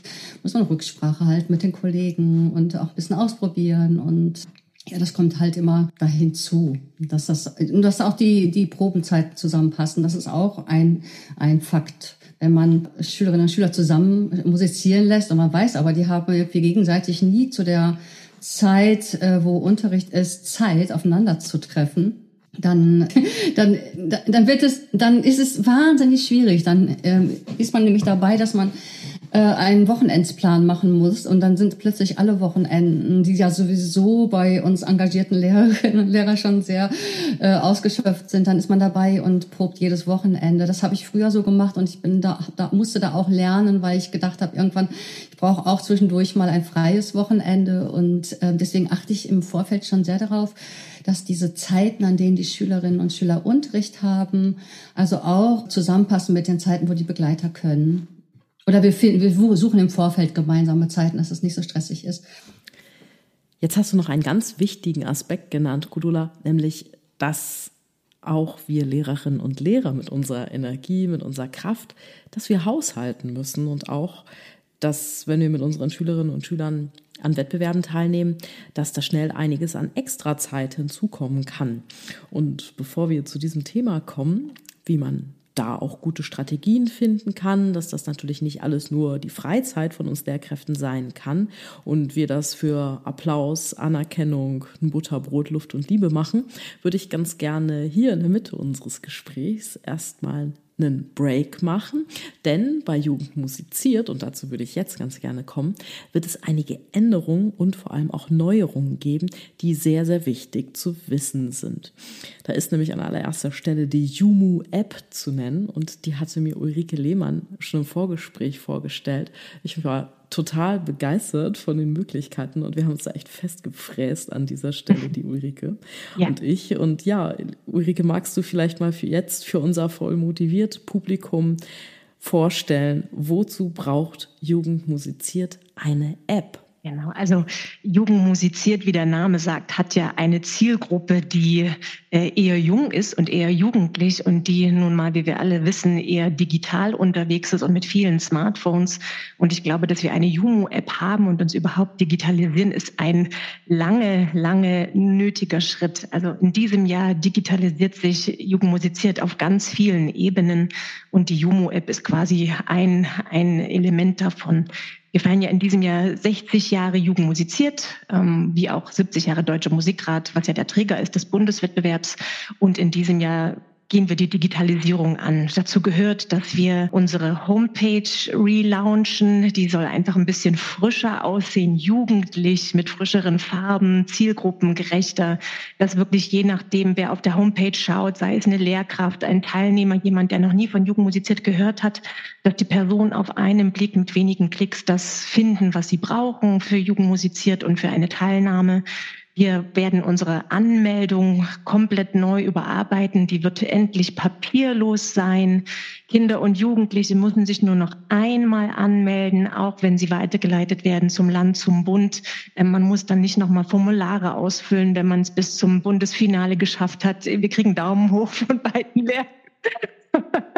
muss man Rücksprache halten mit den Kollegen und auch ein bisschen ausprobieren und ja, das kommt halt immer dahin zu, dass das, dass auch die, die Probenzeiten zusammenpassen. Das ist auch ein, ein Fakt. Wenn man Schülerinnen und Schüler zusammen musizieren lässt und man weiß aber, die haben irgendwie gegenseitig nie zu der Zeit, äh, wo Unterricht ist, Zeit aufeinander zu treffen dann, dann, dann wird es, dann ist es wahnsinnig schwierig. Dann ähm, ist man nämlich dabei, dass man äh, einen Wochenendsplan machen muss und dann sind plötzlich alle Wochenenden, die ja sowieso bei uns engagierten Lehrerinnen und Lehrer schon sehr äh, ausgeschöpft sind, dann ist man dabei und probt jedes Wochenende. Das habe ich früher so gemacht und ich bin da, da musste da auch lernen, weil ich gedacht habe, irgendwann ich brauche auch zwischendurch mal ein freies Wochenende und äh, deswegen achte ich im Vorfeld schon sehr darauf, dass diese Zeiten, an denen die Schülerinnen und Schüler Unterricht haben, also auch zusammenpassen mit den Zeiten, wo die Begleiter können. Oder wir, finden, wir suchen im Vorfeld gemeinsame Zeiten, dass es nicht so stressig ist. Jetzt hast du noch einen ganz wichtigen Aspekt genannt, Kudula, nämlich, dass auch wir Lehrerinnen und Lehrer mit unserer Energie, mit unserer Kraft, dass wir haushalten müssen und auch, dass wenn wir mit unseren Schülerinnen und Schülern an Wettbewerben teilnehmen, dass da schnell einiges an Extrazeit hinzukommen kann. Und bevor wir zu diesem Thema kommen, wie man da auch gute Strategien finden kann, dass das natürlich nicht alles nur die Freizeit von uns Lehrkräften sein kann und wir das für Applaus, Anerkennung, Butterbrot, Luft und Liebe machen, würde ich ganz gerne hier in der Mitte unseres Gesprächs erstmal einen Break machen, denn bei Jugend musiziert, und dazu würde ich jetzt ganz gerne kommen, wird es einige Änderungen und vor allem auch Neuerungen geben, die sehr, sehr wichtig zu wissen sind. Da ist nämlich an allererster Stelle die Jumu-App zu nennen und die hatte mir Ulrike Lehmann schon im Vorgespräch vorgestellt. Ich war total begeistert von den Möglichkeiten und wir haben uns da echt festgefräst an dieser Stelle, die Ulrike ja. und ich. Und ja, Ulrike, magst du vielleicht mal für jetzt, für unser voll motiviert Publikum vorstellen, wozu braucht Jugend musiziert eine App? Genau, also Jugend musiziert, wie der Name sagt, hat ja eine Zielgruppe, die äh, eher jung ist und eher jugendlich und die nun mal, wie wir alle wissen, eher digital unterwegs ist und mit vielen Smartphones. Und ich glaube, dass wir eine Jumu-App haben und uns überhaupt digitalisieren, ist ein lange, lange nötiger Schritt. Also in diesem Jahr digitalisiert sich Jugend musiziert auf ganz vielen Ebenen und die Jumu-App ist quasi ein, ein Element davon. Wir feiern ja in diesem Jahr 60 Jahre Jugend musiziert, ähm, wie auch 70 Jahre Deutsche Musikrat, was ja der Träger ist des Bundeswettbewerbs. Und in diesem Jahr gehen wir die Digitalisierung an. Dazu gehört, dass wir unsere Homepage relaunchen. Die soll einfach ein bisschen frischer aussehen, jugendlich, mit frischeren Farben, zielgruppengerechter, dass wirklich je nachdem, wer auf der Homepage schaut, sei es eine Lehrkraft, ein Teilnehmer, jemand, der noch nie von Jugend musiziert gehört hat, dass die Person auf einen Blick mit wenigen Klicks das finden, was sie brauchen für Jugend musiziert und für eine Teilnahme. Wir werden unsere Anmeldung komplett neu überarbeiten. Die wird endlich papierlos sein. Kinder und Jugendliche müssen sich nur noch einmal anmelden, auch wenn sie weitergeleitet werden zum Land, zum Bund. Ähm, man muss dann nicht nochmal Formulare ausfüllen, wenn man es bis zum Bundesfinale geschafft hat. Wir kriegen Daumen hoch von beiden Lehrern.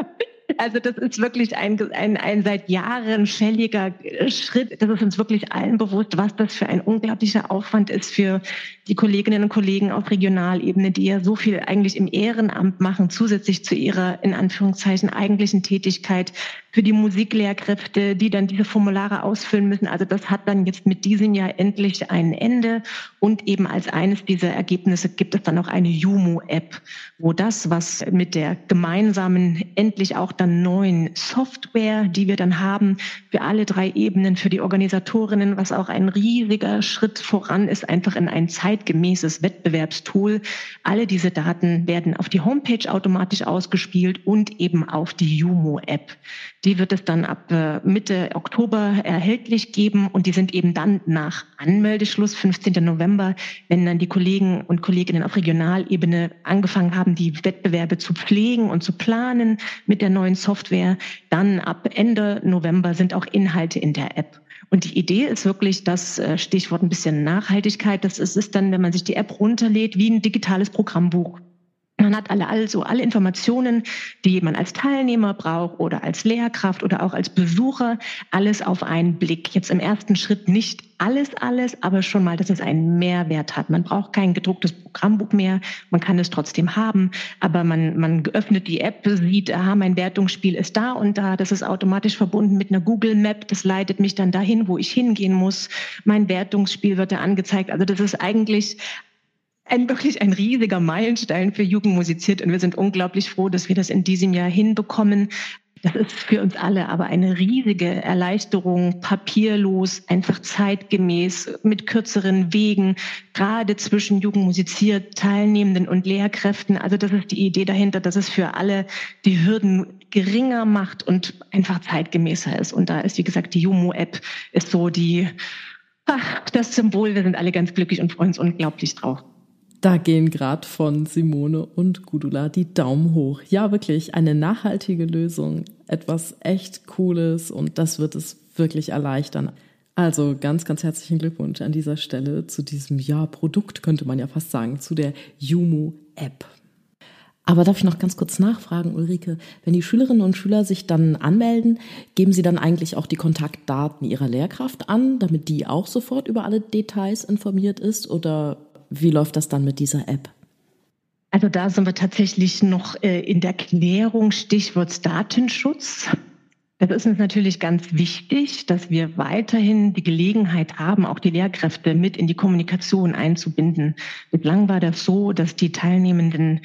Also das ist wirklich ein, ein, ein seit Jahren fälliger Schritt. Das ist uns wirklich allen bewusst, was das für ein unglaublicher Aufwand ist für die Kolleginnen und Kollegen auf Regionalebene, die ja so viel eigentlich im Ehrenamt machen, zusätzlich zu ihrer in Anführungszeichen eigentlichen Tätigkeit für die Musiklehrkräfte, die dann diese Formulare ausfüllen müssen. Also das hat dann jetzt mit diesem Jahr endlich ein Ende. Und eben als eines dieser Ergebnisse gibt es dann noch eine Jumo-App, wo das, was mit der gemeinsamen, endlich auch dann neuen Software, die wir dann haben, für alle drei Ebenen, für die Organisatorinnen, was auch ein riesiger Schritt voran ist, einfach in ein zeitgemäßes Wettbewerbstool. Alle diese Daten werden auf die Homepage automatisch ausgespielt und eben auf die Jumo-App. Die wird es dann ab äh, Mitte Oktober erhältlich geben und die sind eben dann nach Anmeldeschluss 15. November, wenn dann die Kollegen und Kolleginnen auf Regionalebene angefangen haben, die Wettbewerbe zu pflegen und zu planen mit der neuen Software, dann ab Ende November sind auch Inhalte in der App. Und die Idee ist wirklich das äh, Stichwort ein bisschen Nachhaltigkeit. Das ist, ist dann, wenn man sich die App runterlädt, wie ein digitales Programmbuch. Man hat alle, also alle Informationen, die man als Teilnehmer braucht oder als Lehrkraft oder auch als Besucher, alles auf einen Blick. Jetzt im ersten Schritt nicht alles, alles, aber schon mal, dass es einen Mehrwert hat. Man braucht kein gedrucktes Programmbuch mehr, man kann es trotzdem haben, aber man, man öffnet die App, sieht, aha, mein Wertungsspiel ist da und da, das ist automatisch verbunden mit einer Google Map, das leitet mich dann dahin, wo ich hingehen muss. Mein Wertungsspiel wird da angezeigt. Also das ist eigentlich ein wirklich ein riesiger Meilenstein für Jugend musiziert und wir sind unglaublich froh, dass wir das in diesem Jahr hinbekommen. Das ist für uns alle aber eine riesige Erleichterung, papierlos, einfach zeitgemäß, mit kürzeren Wegen, gerade zwischen Jugend musiziert, Teilnehmenden und Lehrkräften. Also das ist die Idee dahinter, dass es für alle die Hürden geringer macht und einfach zeitgemäßer ist. Und da ist, wie gesagt, die Jumo-App ist so die, ach, das Symbol. Wir sind alle ganz glücklich und freuen uns unglaublich drauf. Da gehen gerade von Simone und Gudula die Daumen hoch. Ja, wirklich eine nachhaltige Lösung, etwas echt Cooles und das wird es wirklich erleichtern. Also ganz, ganz herzlichen Glückwunsch an dieser Stelle zu diesem ja Produkt, könnte man ja fast sagen, zu der Jumu App. Aber darf ich noch ganz kurz nachfragen, Ulrike, wenn die Schülerinnen und Schüler sich dann anmelden, geben sie dann eigentlich auch die Kontaktdaten ihrer Lehrkraft an, damit die auch sofort über alle Details informiert ist oder wie läuft das dann mit dieser App? Also da sind wir tatsächlich noch äh, in der Klärung Stichwort Datenschutz. Das ist uns natürlich ganz wichtig, dass wir weiterhin die Gelegenheit haben, auch die Lehrkräfte mit in die Kommunikation einzubinden. Bislang war das so, dass die Teilnehmenden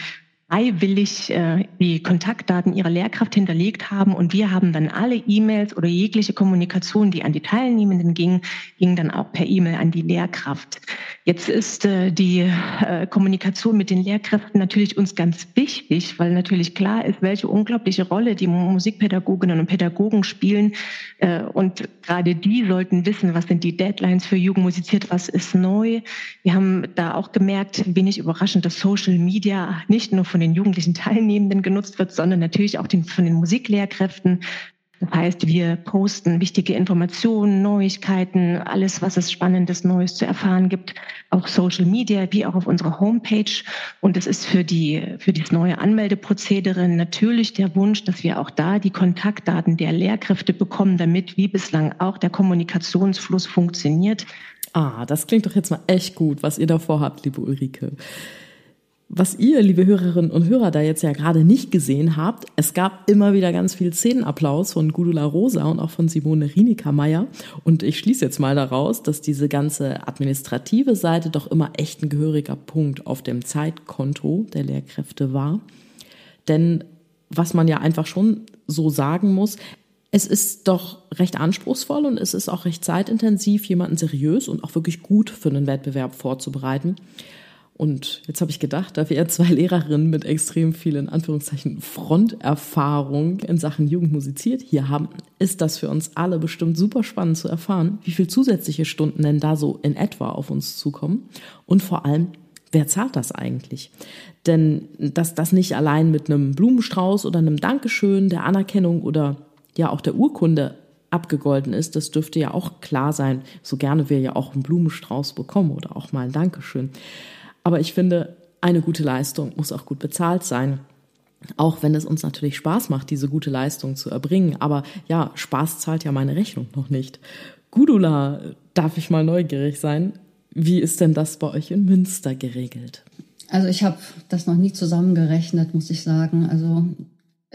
freiwillig äh, die Kontaktdaten ihrer Lehrkraft hinterlegt haben und wir haben dann alle E-Mails oder jegliche Kommunikation, die an die Teilnehmenden ging, ging dann auch per E-Mail an die Lehrkraft. Jetzt ist äh, die äh, Kommunikation mit den Lehrkräften natürlich uns ganz wichtig, weil natürlich klar ist, welche unglaubliche Rolle die Musikpädagoginnen und Pädagogen spielen. Äh, und gerade die sollten wissen, was sind die Deadlines für Jugend was ist neu. Wir haben da auch gemerkt, wenig überraschend, dass Social Media nicht nur von den jugendlichen Teilnehmenden genutzt wird, sondern natürlich auch den, von den Musiklehrkräften. Das heißt, wir posten wichtige Informationen, Neuigkeiten, alles, was es Spannendes Neues zu erfahren gibt, auf Social Media wie auch auf unserer Homepage. Und es ist für die, für das neue Anmeldeprozedere natürlich der Wunsch, dass wir auch da die Kontaktdaten der Lehrkräfte bekommen, damit wie bislang auch der Kommunikationsfluss funktioniert. Ah, das klingt doch jetzt mal echt gut, was ihr davor habt, liebe Ulrike. Was ihr, liebe Hörerinnen und Hörer, da jetzt ja gerade nicht gesehen habt, es gab immer wieder ganz viel Szenenapplaus von Gudula Rosa und auch von Simone Rienecker-Meyer. Und ich schließe jetzt mal daraus, dass diese ganze administrative Seite doch immer echt ein gehöriger Punkt auf dem Zeitkonto der Lehrkräfte war. Denn was man ja einfach schon so sagen muss, es ist doch recht anspruchsvoll und es ist auch recht zeitintensiv, jemanden seriös und auch wirklich gut für einen Wettbewerb vorzubereiten. Und jetzt habe ich gedacht, da wir zwei Lehrerinnen mit extrem viel in Anführungszeichen Fronterfahrung in Sachen Jugend musiziert hier haben, ist das für uns alle bestimmt super spannend zu erfahren, wie viel zusätzliche Stunden denn da so in etwa auf uns zukommen und vor allem, wer zahlt das eigentlich? Denn dass das nicht allein mit einem Blumenstrauß oder einem Dankeschön, der Anerkennung oder ja auch der Urkunde abgegolten ist, das dürfte ja auch klar sein, so gerne wir ja auch einen Blumenstrauß bekommen oder auch mal ein Dankeschön. Aber ich finde, eine gute Leistung muss auch gut bezahlt sein. Auch wenn es uns natürlich Spaß macht, diese gute Leistung zu erbringen. Aber ja, Spaß zahlt ja meine Rechnung noch nicht. Gudula, darf ich mal neugierig sein? Wie ist denn das bei euch in Münster geregelt? Also ich habe das noch nie zusammengerechnet, muss ich sagen. Also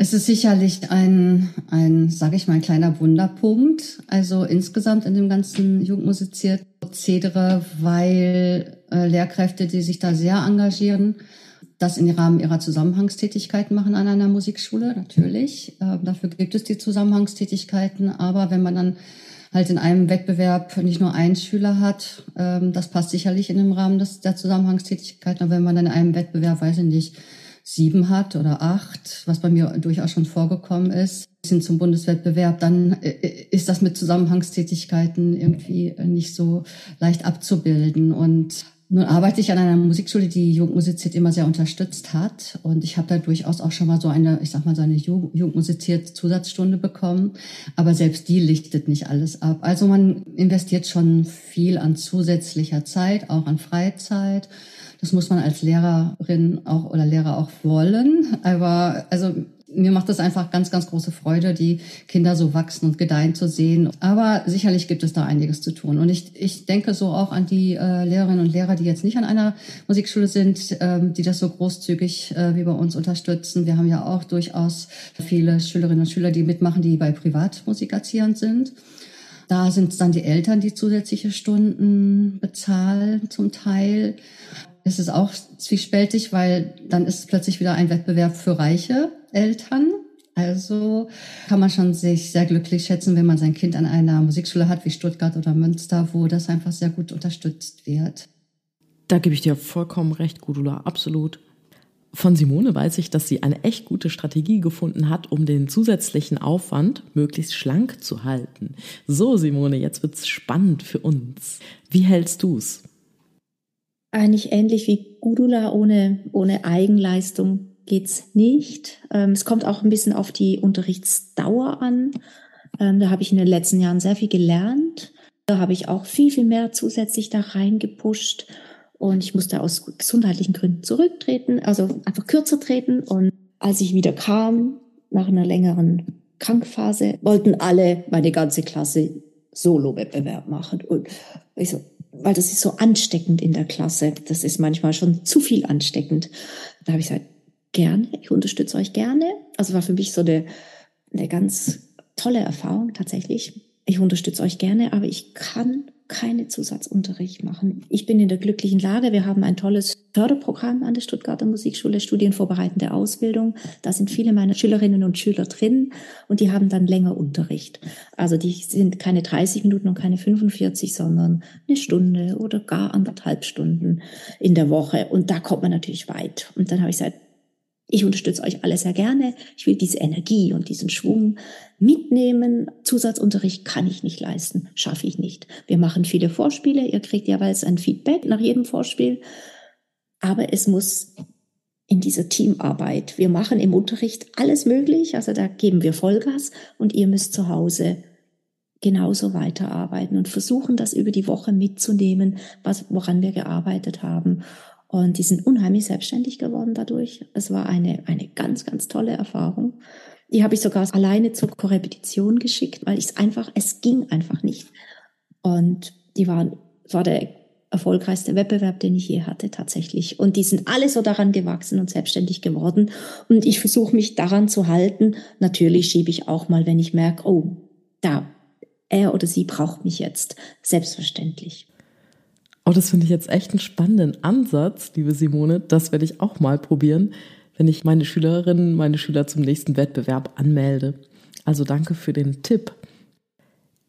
es ist sicherlich ein, ein sage ich mal, ein kleiner Wunderpunkt. Also insgesamt in dem ganzen Jugendmusiziert Prozedere, weil äh, Lehrkräfte, die sich da sehr engagieren, das im Rahmen ihrer Zusammenhangstätigkeiten machen an einer Musikschule, natürlich. Äh, dafür gibt es die Zusammenhangstätigkeiten. Aber wenn man dann halt in einem Wettbewerb nicht nur einen Schüler hat, ähm, das passt sicherlich in dem Rahmen des, der Zusammenhangstätigkeiten. Aber wenn man dann in einem Wettbewerb, weiß ich nicht, sieben hat oder acht, was bei mir durchaus schon vorgekommen ist, hin zum Bundeswettbewerb, dann äh, ist das mit Zusammenhangstätigkeiten irgendwie nicht so leicht abzubilden. Und nun arbeite ich an einer Musikschule, die Jugendmusiziert immer sehr unterstützt hat. Und ich habe da durchaus auch schon mal so eine, ich sag mal, so eine Jugendmusiziert Zusatzstunde bekommen. Aber selbst die lichtet nicht alles ab. Also man investiert schon viel an zusätzlicher Zeit, auch an Freizeit. Das muss man als Lehrerin auch oder Lehrer auch wollen. Aber also mir macht das einfach ganz, ganz große Freude, die Kinder so wachsen und gedeihen zu sehen. Aber sicherlich gibt es da einiges zu tun. Und ich, ich denke so auch an die äh, Lehrerinnen und Lehrer, die jetzt nicht an einer Musikschule sind, ähm, die das so großzügig äh, wie bei uns unterstützen. Wir haben ja auch durchaus viele Schülerinnen und Schüler, die mitmachen, die bei Privatmusikerzieher sind. Da sind es dann die Eltern, die zusätzliche Stunden bezahlen zum Teil. Es ist auch zwiespältig, weil dann ist es plötzlich wieder ein Wettbewerb für Reiche Eltern. Also kann man schon sich sehr glücklich schätzen, wenn man sein Kind an einer Musikschule hat wie Stuttgart oder Münster, wo das einfach sehr gut unterstützt wird. Da gebe ich dir vollkommen recht, Gudula, absolut. Von Simone weiß ich, dass sie eine echt gute Strategie gefunden hat, um den zusätzlichen Aufwand möglichst schlank zu halten. So, Simone, jetzt wird's spannend für uns. Wie hältst du's? Eigentlich ähnlich wie Gudula ohne, ohne Eigenleistung geht's nicht. Ähm, es kommt auch ein bisschen auf die Unterrichtsdauer an. Ähm, da habe ich in den letzten Jahren sehr viel gelernt. Da habe ich auch viel, viel mehr zusätzlich da reingepusht. Und ich musste aus gesundheitlichen Gründen zurücktreten, also einfach kürzer treten. Und als ich wieder kam, nach einer längeren Krankphase, wollten alle, meine ganze Klasse, Solo-Wettbewerb machen. Und ich so, weil das ist so ansteckend in der Klasse. Das ist manchmal schon zu viel ansteckend. Da habe ich gesagt, gerne, ich unterstütze euch gerne. Also war für mich so eine, eine ganz tolle Erfahrung tatsächlich. Ich unterstütze euch gerne, aber ich kann keine Zusatzunterricht machen. Ich bin in der glücklichen Lage. Wir haben ein tolles Förderprogramm an der Stuttgarter Musikschule, Studienvorbereitende Ausbildung. Da sind viele meiner Schülerinnen und Schüler drin und die haben dann länger Unterricht. Also die sind keine 30 Minuten und keine 45, sondern eine Stunde oder gar anderthalb Stunden in der Woche. Und da kommt man natürlich weit. Und dann habe ich gesagt, ich unterstütze euch alle sehr gerne. Ich will diese Energie und diesen Schwung mitnehmen. Zusatzunterricht kann ich nicht leisten, schaffe ich nicht. Wir machen viele Vorspiele. Ihr kriegt jeweils ein Feedback nach jedem Vorspiel. Aber es muss in dieser Teamarbeit. Wir machen im Unterricht alles möglich. Also da geben wir Vollgas und ihr müsst zu Hause genauso weiterarbeiten und versuchen, das über die Woche mitzunehmen, was, woran wir gearbeitet haben. Und die sind unheimlich selbstständig geworden dadurch. Es war eine, eine ganz, ganz tolle Erfahrung. Die habe ich sogar alleine zur Korrepetition geschickt, weil ich es einfach, es ging einfach nicht. Und die waren, war der erfolgreichste Wettbewerb, den ich je hatte, tatsächlich. Und die sind alle so daran gewachsen und selbstständig geworden. Und ich versuche mich daran zu halten. Natürlich schiebe ich auch mal, wenn ich merke, oh, da, er oder sie braucht mich jetzt. Selbstverständlich. Oh, das finde ich jetzt echt einen spannenden Ansatz, liebe Simone. Das werde ich auch mal probieren, wenn ich meine Schülerinnen, meine Schüler zum nächsten Wettbewerb anmelde. Also danke für den Tipp.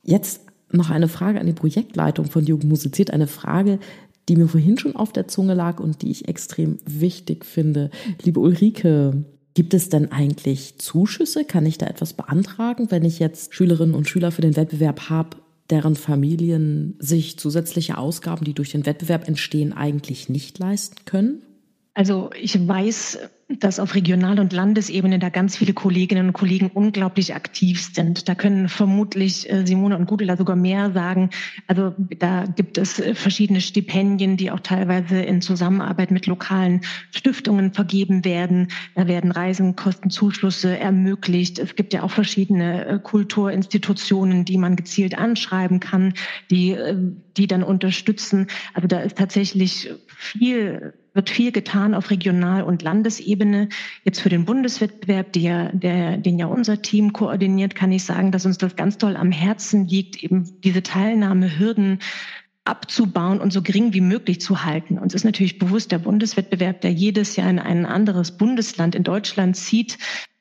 Jetzt noch eine Frage an die Projektleitung von Jugend musiziert. Eine Frage, die mir vorhin schon auf der Zunge lag und die ich extrem wichtig finde. Liebe Ulrike, gibt es denn eigentlich Zuschüsse? Kann ich da etwas beantragen, wenn ich jetzt Schülerinnen und Schüler für den Wettbewerb habe, deren Familien sich zusätzliche Ausgaben, die durch den Wettbewerb entstehen, eigentlich nicht leisten können? Also ich weiß, dass auf Regional- und Landesebene da ganz viele Kolleginnen und Kollegen unglaublich aktiv sind. Da können vermutlich äh, Simone und Gudela sogar mehr sagen. Also da gibt es äh, verschiedene Stipendien, die auch teilweise in Zusammenarbeit mit lokalen Stiftungen vergeben werden. Da werden Reisenkostenzuschüsse ermöglicht. Es gibt ja auch verschiedene äh, Kulturinstitutionen, die man gezielt anschreiben kann, die, die dann unterstützen. Also da ist tatsächlich viel wird viel getan auf Regional- und Landesebene. Jetzt für den Bundeswettbewerb, der, der, den ja unser Team koordiniert, kann ich sagen, dass uns das ganz toll am Herzen liegt, eben diese Teilnahmehürden abzubauen und so gering wie möglich zu halten. Uns ist natürlich bewusst, der Bundeswettbewerb, der jedes Jahr in ein anderes Bundesland in Deutschland zieht,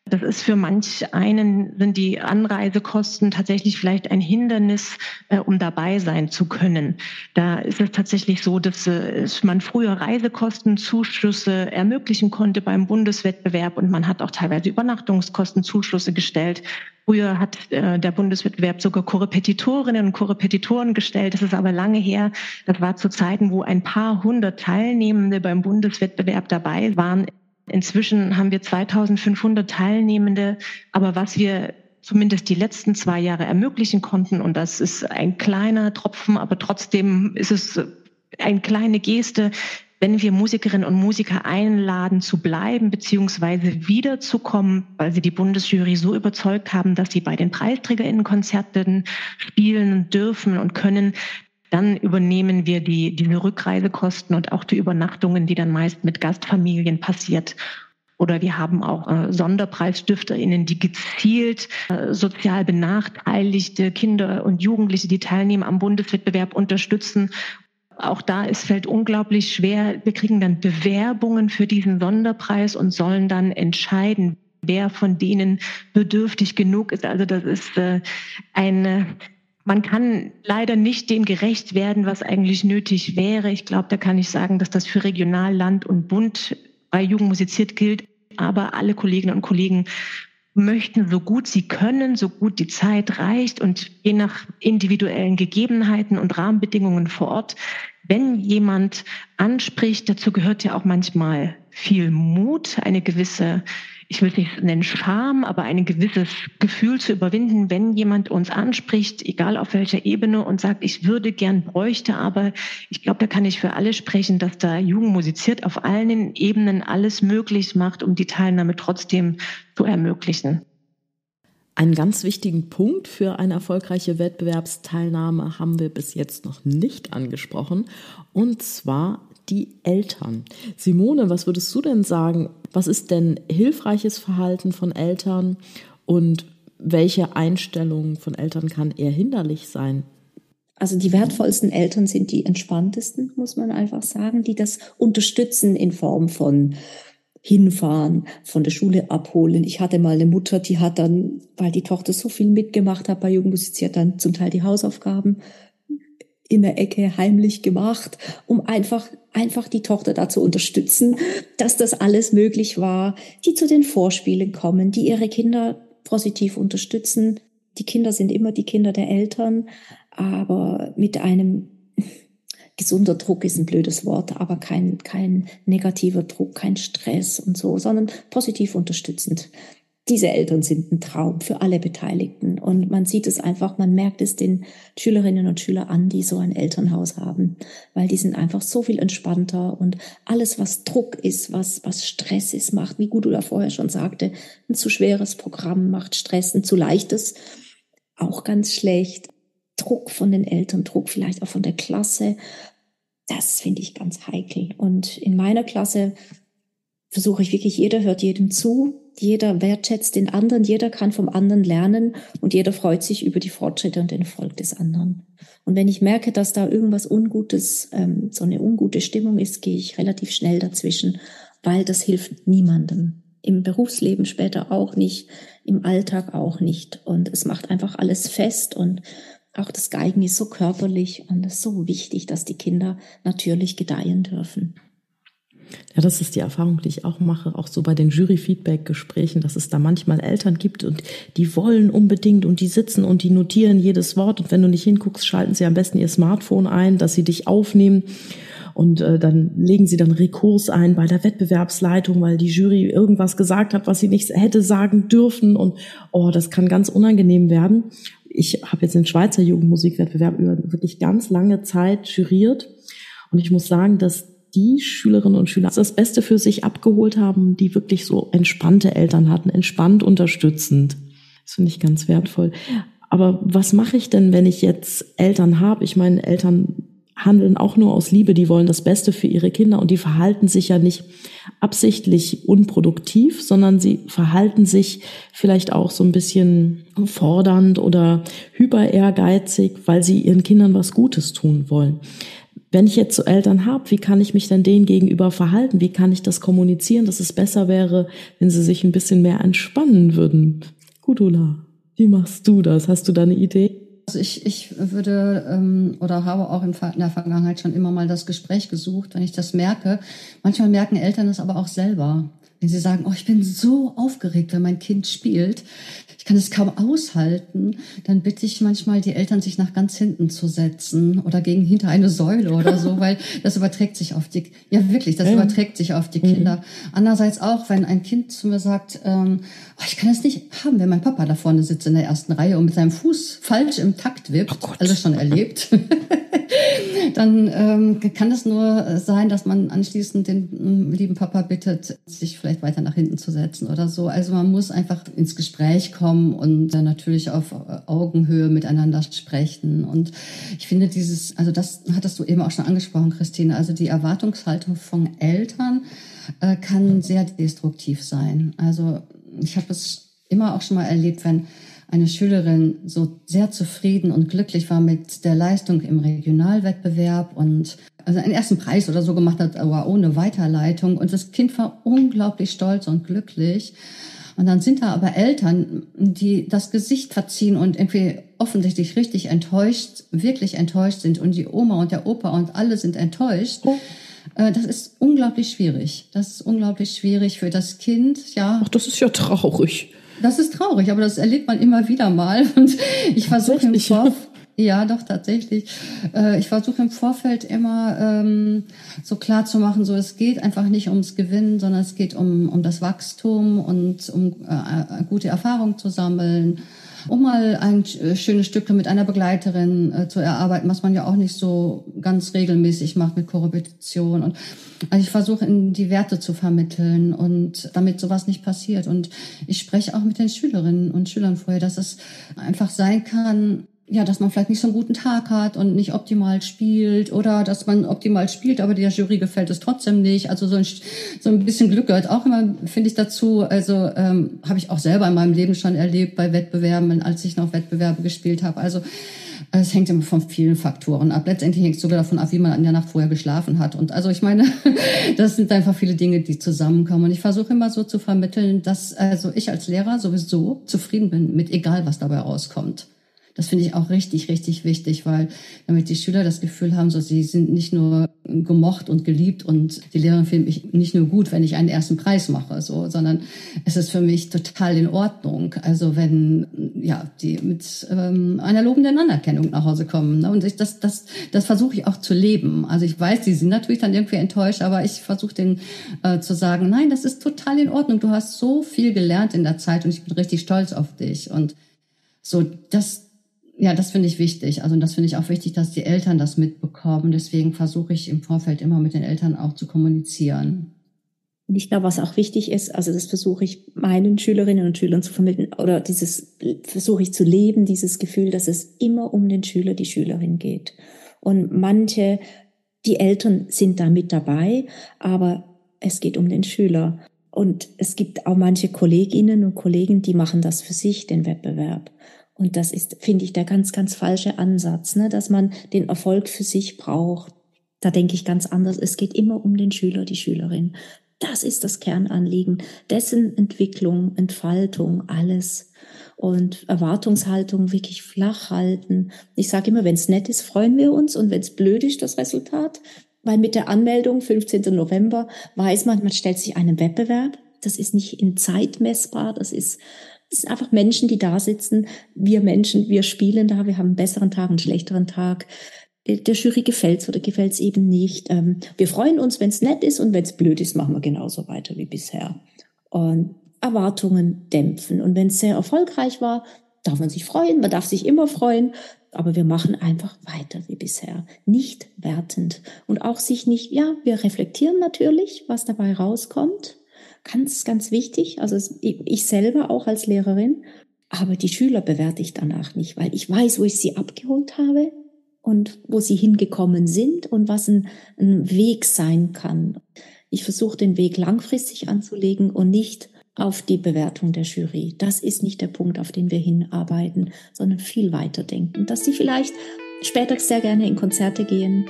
das ist für manch einen, sind die Anreisekosten tatsächlich vielleicht ein Hindernis, äh, um dabei sein zu können. Da ist es tatsächlich so, dass äh, man früher Reisekostenzuschüsse ermöglichen konnte beim Bundeswettbewerb und man hat auch teilweise Übernachtungskostenzuschüsse gestellt. Früher hat äh, der Bundeswettbewerb sogar Korrepetitorinnen und Korrepetitoren gestellt. Das ist aber lange her. Das war zu Zeiten, wo ein paar hundert Teilnehmende beim Bundeswettbewerb dabei waren. Inzwischen haben wir 2500 Teilnehmende, aber was wir zumindest die letzten zwei Jahre ermöglichen konnten, und das ist ein kleiner Tropfen, aber trotzdem ist es eine kleine Geste, wenn wir Musikerinnen und Musiker einladen zu bleiben beziehungsweise wiederzukommen, weil sie die Bundesjury so überzeugt haben, dass sie bei den PreisträgerInnenkonzerten spielen dürfen und können, dann übernehmen wir die, diese Rückreisekosten und auch die Übernachtungen, die dann meist mit Gastfamilien passiert. Oder wir haben auch äh, SonderpreisstifterInnen, die gezielt äh, sozial benachteiligte Kinder und Jugendliche, die teilnehmen am Bundeswettbewerb, unterstützen. Auch da ist, fällt unglaublich schwer. Wir kriegen dann Bewerbungen für diesen Sonderpreis und sollen dann entscheiden, wer von denen bedürftig genug ist. Also das ist äh, eine man kann leider nicht dem gerecht werden, was eigentlich nötig wäre. Ich glaube, da kann ich sagen, dass das für Regional, Land und Bund bei Jugend musiziert gilt. Aber alle Kolleginnen und Kollegen möchten so gut sie können, so gut die Zeit reicht und je nach individuellen Gegebenheiten und Rahmenbedingungen vor Ort, wenn jemand anspricht, dazu gehört ja auch manchmal viel Mut, eine gewisse ich will es nicht nennen Scham, aber ein gewisses Gefühl zu überwinden, wenn jemand uns anspricht, egal auf welcher Ebene, und sagt, ich würde gern, bräuchte, aber ich glaube, da kann ich für alle sprechen, dass da Jugend musiziert auf allen Ebenen alles möglich macht, um die Teilnahme trotzdem zu ermöglichen. Einen ganz wichtigen Punkt für eine erfolgreiche Wettbewerbsteilnahme haben wir bis jetzt noch nicht angesprochen, und zwar die Eltern. Simone, was würdest du denn sagen? Was ist denn hilfreiches Verhalten von Eltern und welche Einstellung von Eltern kann eher hinderlich sein? Also die wertvollsten Eltern sind die entspanntesten, muss man einfach sagen, die das unterstützen in Form von hinfahren, von der Schule abholen. Ich hatte mal eine Mutter, die hat dann, weil die Tochter so viel mitgemacht hat bei Jugendmusik, sie hat dann zum Teil die Hausaufgaben in der Ecke heimlich gemacht, um einfach, einfach die Tochter da zu unterstützen, dass das alles möglich war, die zu den Vorspielen kommen, die ihre Kinder positiv unterstützen. Die Kinder sind immer die Kinder der Eltern, aber mit einem gesunder Druck ist ein blödes Wort, aber kein, kein negativer Druck, kein Stress und so, sondern positiv unterstützend diese Eltern sind ein Traum für alle Beteiligten. Und man sieht es einfach, man merkt es den Schülerinnen und Schülern an, die so ein Elternhaus haben, weil die sind einfach so viel entspannter und alles, was Druck ist, was, was Stress ist, macht, wie gut du da vorher schon sagte, ein zu schweres Programm macht Stress, ein zu leichtes, auch ganz schlecht. Druck von den Eltern, Druck vielleicht auch von der Klasse. Das finde ich ganz heikel. Und in meiner Klasse versuche ich wirklich, jeder hört jedem zu, jeder wertschätzt den anderen, jeder kann vom anderen lernen und jeder freut sich über die Fortschritte und den Erfolg des anderen. Und wenn ich merke, dass da irgendwas Ungutes, ähm, so eine ungute Stimmung ist, gehe ich relativ schnell dazwischen, weil das hilft niemandem. Im Berufsleben später auch nicht, im Alltag auch nicht. Und es macht einfach alles fest und auch das Geigen ist so körperlich und es ist so wichtig, dass die Kinder natürlich gedeihen dürfen. Ja, das ist die Erfahrung, die ich auch mache, auch so bei den Jury-Feedback-Gesprächen, dass es da manchmal Eltern gibt und die wollen unbedingt und die sitzen und die notieren jedes Wort und wenn du nicht hinguckst, schalten sie am besten ihr Smartphone ein, dass sie dich aufnehmen. und äh, dann legen sie dann Rekurs ein bei der Wettbewerbsleitung, weil die Jury irgendwas gesagt hat, was sie nicht hätte sagen dürfen und oh, das kann ganz unangenehm werden. Ich habe jetzt den Schweizer Jugendmusikwettbewerb über wirklich ganz lange Zeit juriert und ich muss sagen, dass die Schülerinnen und Schüler das Beste für sich abgeholt haben, die wirklich so entspannte Eltern hatten, entspannt unterstützend. Das finde ich ganz wertvoll. Aber was mache ich denn, wenn ich jetzt Eltern habe? Ich meine, Eltern handeln auch nur aus Liebe, die wollen das Beste für ihre Kinder und die verhalten sich ja nicht absichtlich unproduktiv, sondern sie verhalten sich vielleicht auch so ein bisschen fordernd oder hyper ehrgeizig, weil sie ihren Kindern was Gutes tun wollen. Wenn ich jetzt so Eltern habe, wie kann ich mich denn denen gegenüber verhalten? Wie kann ich das kommunizieren, dass es besser wäre, wenn sie sich ein bisschen mehr entspannen würden? Gudula, wie machst du das? Hast du da eine Idee? Also ich, ich würde ähm, oder habe auch in, der Vergangenheit schon immer mal das Gespräch gesucht, wenn ich das merke. Manchmal merken Eltern es aber auch selber. Wenn sie sagen, oh, ich bin so aufgeregt, wenn mein Kind spielt, kann es kaum aushalten, dann bitte ich manchmal die Eltern, sich nach ganz hinten zu setzen oder gegen hinter eine Säule oder so, weil das überträgt sich auf die, ja wirklich, das überträgt sich auf die Kinder. Mhm. Andererseits auch, wenn ein Kind zu mir sagt, ähm, oh, ich kann es nicht haben, wenn mein Papa da vorne sitzt in der ersten Reihe und mit seinem Fuß falsch im Takt wippt, oh alles schon erlebt, dann ähm, kann es nur sein, dass man anschließend den ähm, lieben Papa bittet, sich vielleicht weiter nach hinten zu setzen oder so. Also man muss einfach ins Gespräch kommen kommen und dann natürlich auf Augenhöhe miteinander sprechen. Und ich finde dieses, also das hattest du eben auch schon angesprochen, Christine, also die Erwartungshaltung von Eltern äh, kann sehr destruktiv sein. Also ich habe es immer auch schon mal erlebt, wenn eine Schülerin so sehr zufrieden und glücklich war mit der Leistung im Regionalwettbewerb und also einen ersten Preis oder so gemacht hat, aber ohne Weiterleitung. Und das Kind war unglaublich stolz und glücklich. Und dann sind da aber Eltern, die das Gesicht verziehen und irgendwie offensichtlich richtig enttäuscht, wirklich enttäuscht sind. Und die Oma und der Opa und alle sind enttäuscht. Oh. Äh, das ist unglaublich schwierig. Das ist unglaublich schwierig für das Kind, ja. Ach, das ist ja traurig. Das ist traurig, aber das erlebt man immer wieder mal. Und ich versuche im Vorfeld, ja, doch, tatsächlich. Äh, ich versuche im Vorfeld immer ähm, so klar zu machen, so es geht einfach nicht ums Gewinnen, sondern es geht um, um das Wachstum und um äh, gute Erfahrungen zu sammeln, um mal ein äh, schönes Stück mit einer Begleiterin äh, zu erarbeiten, was man ja auch nicht so ganz regelmäßig macht mit Korrepetition. Und also ich versuche in die Werte zu vermitteln und damit sowas nicht passiert. Und ich spreche auch mit den Schülerinnen und Schülern vorher, dass es einfach sein kann, ja, dass man vielleicht nicht so einen guten Tag hat und nicht optimal spielt oder dass man optimal spielt, aber der Jury gefällt es trotzdem nicht. Also so ein, so ein bisschen Glück gehört auch immer, finde ich, dazu. Also ähm, habe ich auch selber in meinem Leben schon erlebt bei Wettbewerben, als ich noch Wettbewerbe gespielt habe. Also es hängt immer von vielen Faktoren ab. Letztendlich hängt es sogar davon ab, wie man in der Nacht vorher geschlafen hat. Und also ich meine, das sind einfach viele Dinge, die zusammenkommen. Und ich versuche immer so zu vermitteln, dass also ich als Lehrer sowieso zufrieden bin mit egal, was dabei rauskommt. Das finde ich auch richtig, richtig wichtig, weil damit die Schüler das Gefühl haben, so sie sind nicht nur gemocht und geliebt und die Lehrerin findet mich nicht nur gut, wenn ich einen ersten Preis mache, so, sondern es ist für mich total in Ordnung. Also wenn ja die mit ähm, einer lobenden Anerkennung nach Hause kommen. Ne? Und ich, das, das, das versuche ich auch zu leben. Also ich weiß, die sind natürlich dann irgendwie enttäuscht, aber ich versuche denen äh, zu sagen, nein, das ist total in Ordnung. Du hast so viel gelernt in der Zeit und ich bin richtig stolz auf dich. Und so, das, ja, das finde ich wichtig. Also das finde ich auch wichtig, dass die Eltern das mitbekommen. Deswegen versuche ich im Vorfeld immer mit den Eltern auch zu kommunizieren. Und ich glaube, was auch wichtig ist, also das versuche ich meinen Schülerinnen und Schülern zu vermitteln oder dieses versuche ich zu leben, dieses Gefühl, dass es immer um den Schüler, die Schülerin geht. Und manche, die Eltern sind da mit dabei, aber es geht um den Schüler. Und es gibt auch manche Kolleginnen und Kollegen, die machen das für sich, den Wettbewerb. Und das ist, finde ich, der ganz, ganz falsche Ansatz, ne? dass man den Erfolg für sich braucht. Da denke ich ganz anders. Es geht immer um den Schüler, die Schülerin. Das ist das Kernanliegen, dessen Entwicklung, Entfaltung, alles. Und Erwartungshaltung wirklich flach halten. Ich sage immer, wenn es nett ist, freuen wir uns. Und wenn es blöd ist, das Resultat, weil mit der Anmeldung 15. November weiß man, man stellt sich einen Wettbewerb. Das ist nicht in Zeit messbar. Das ist es sind einfach Menschen, die da sitzen. Wir Menschen, wir spielen da. Wir haben einen besseren Tag, einen schlechteren Tag. der Jury gefällt's oder gefällt's eben nicht. Ähm, wir freuen uns, wenn's nett ist und wenn's blöd ist, machen wir genauso weiter wie bisher. Und Erwartungen dämpfen. Und wenn's sehr erfolgreich war, darf man sich freuen, man darf sich immer freuen, aber wir machen einfach weiter wie bisher, nicht wertend und auch sich nicht, ja, wir reflektieren natürlich, was dabei rauskommt, ganz, ganz wichtig, also ich selber auch als Lehrerin, aber die Schüler bewerte ich danach nicht, weil ich weiß, wo ich sie abgeholt habe und wo sie hingekommen sind und was ein, ein Weg sein kann. Ich versuche den Weg langfristig anzulegen und nicht auf die Bewertung der Jury. Das ist nicht der Punkt, auf den wir hinarbeiten, sondern viel weiter denken, dass sie vielleicht später sehr gerne in Konzerte gehen,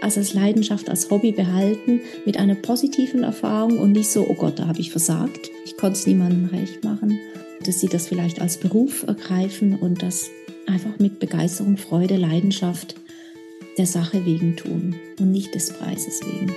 also als Leidenschaft, als Hobby behalten, mit einer positiven Erfahrung und nicht so, oh Gott, da habe ich versagt, ich konnte es niemandem recht machen, dass sie das vielleicht als Beruf ergreifen und das einfach mit Begeisterung, Freude, Leidenschaft der Sache wegen tun und nicht des Preises wegen.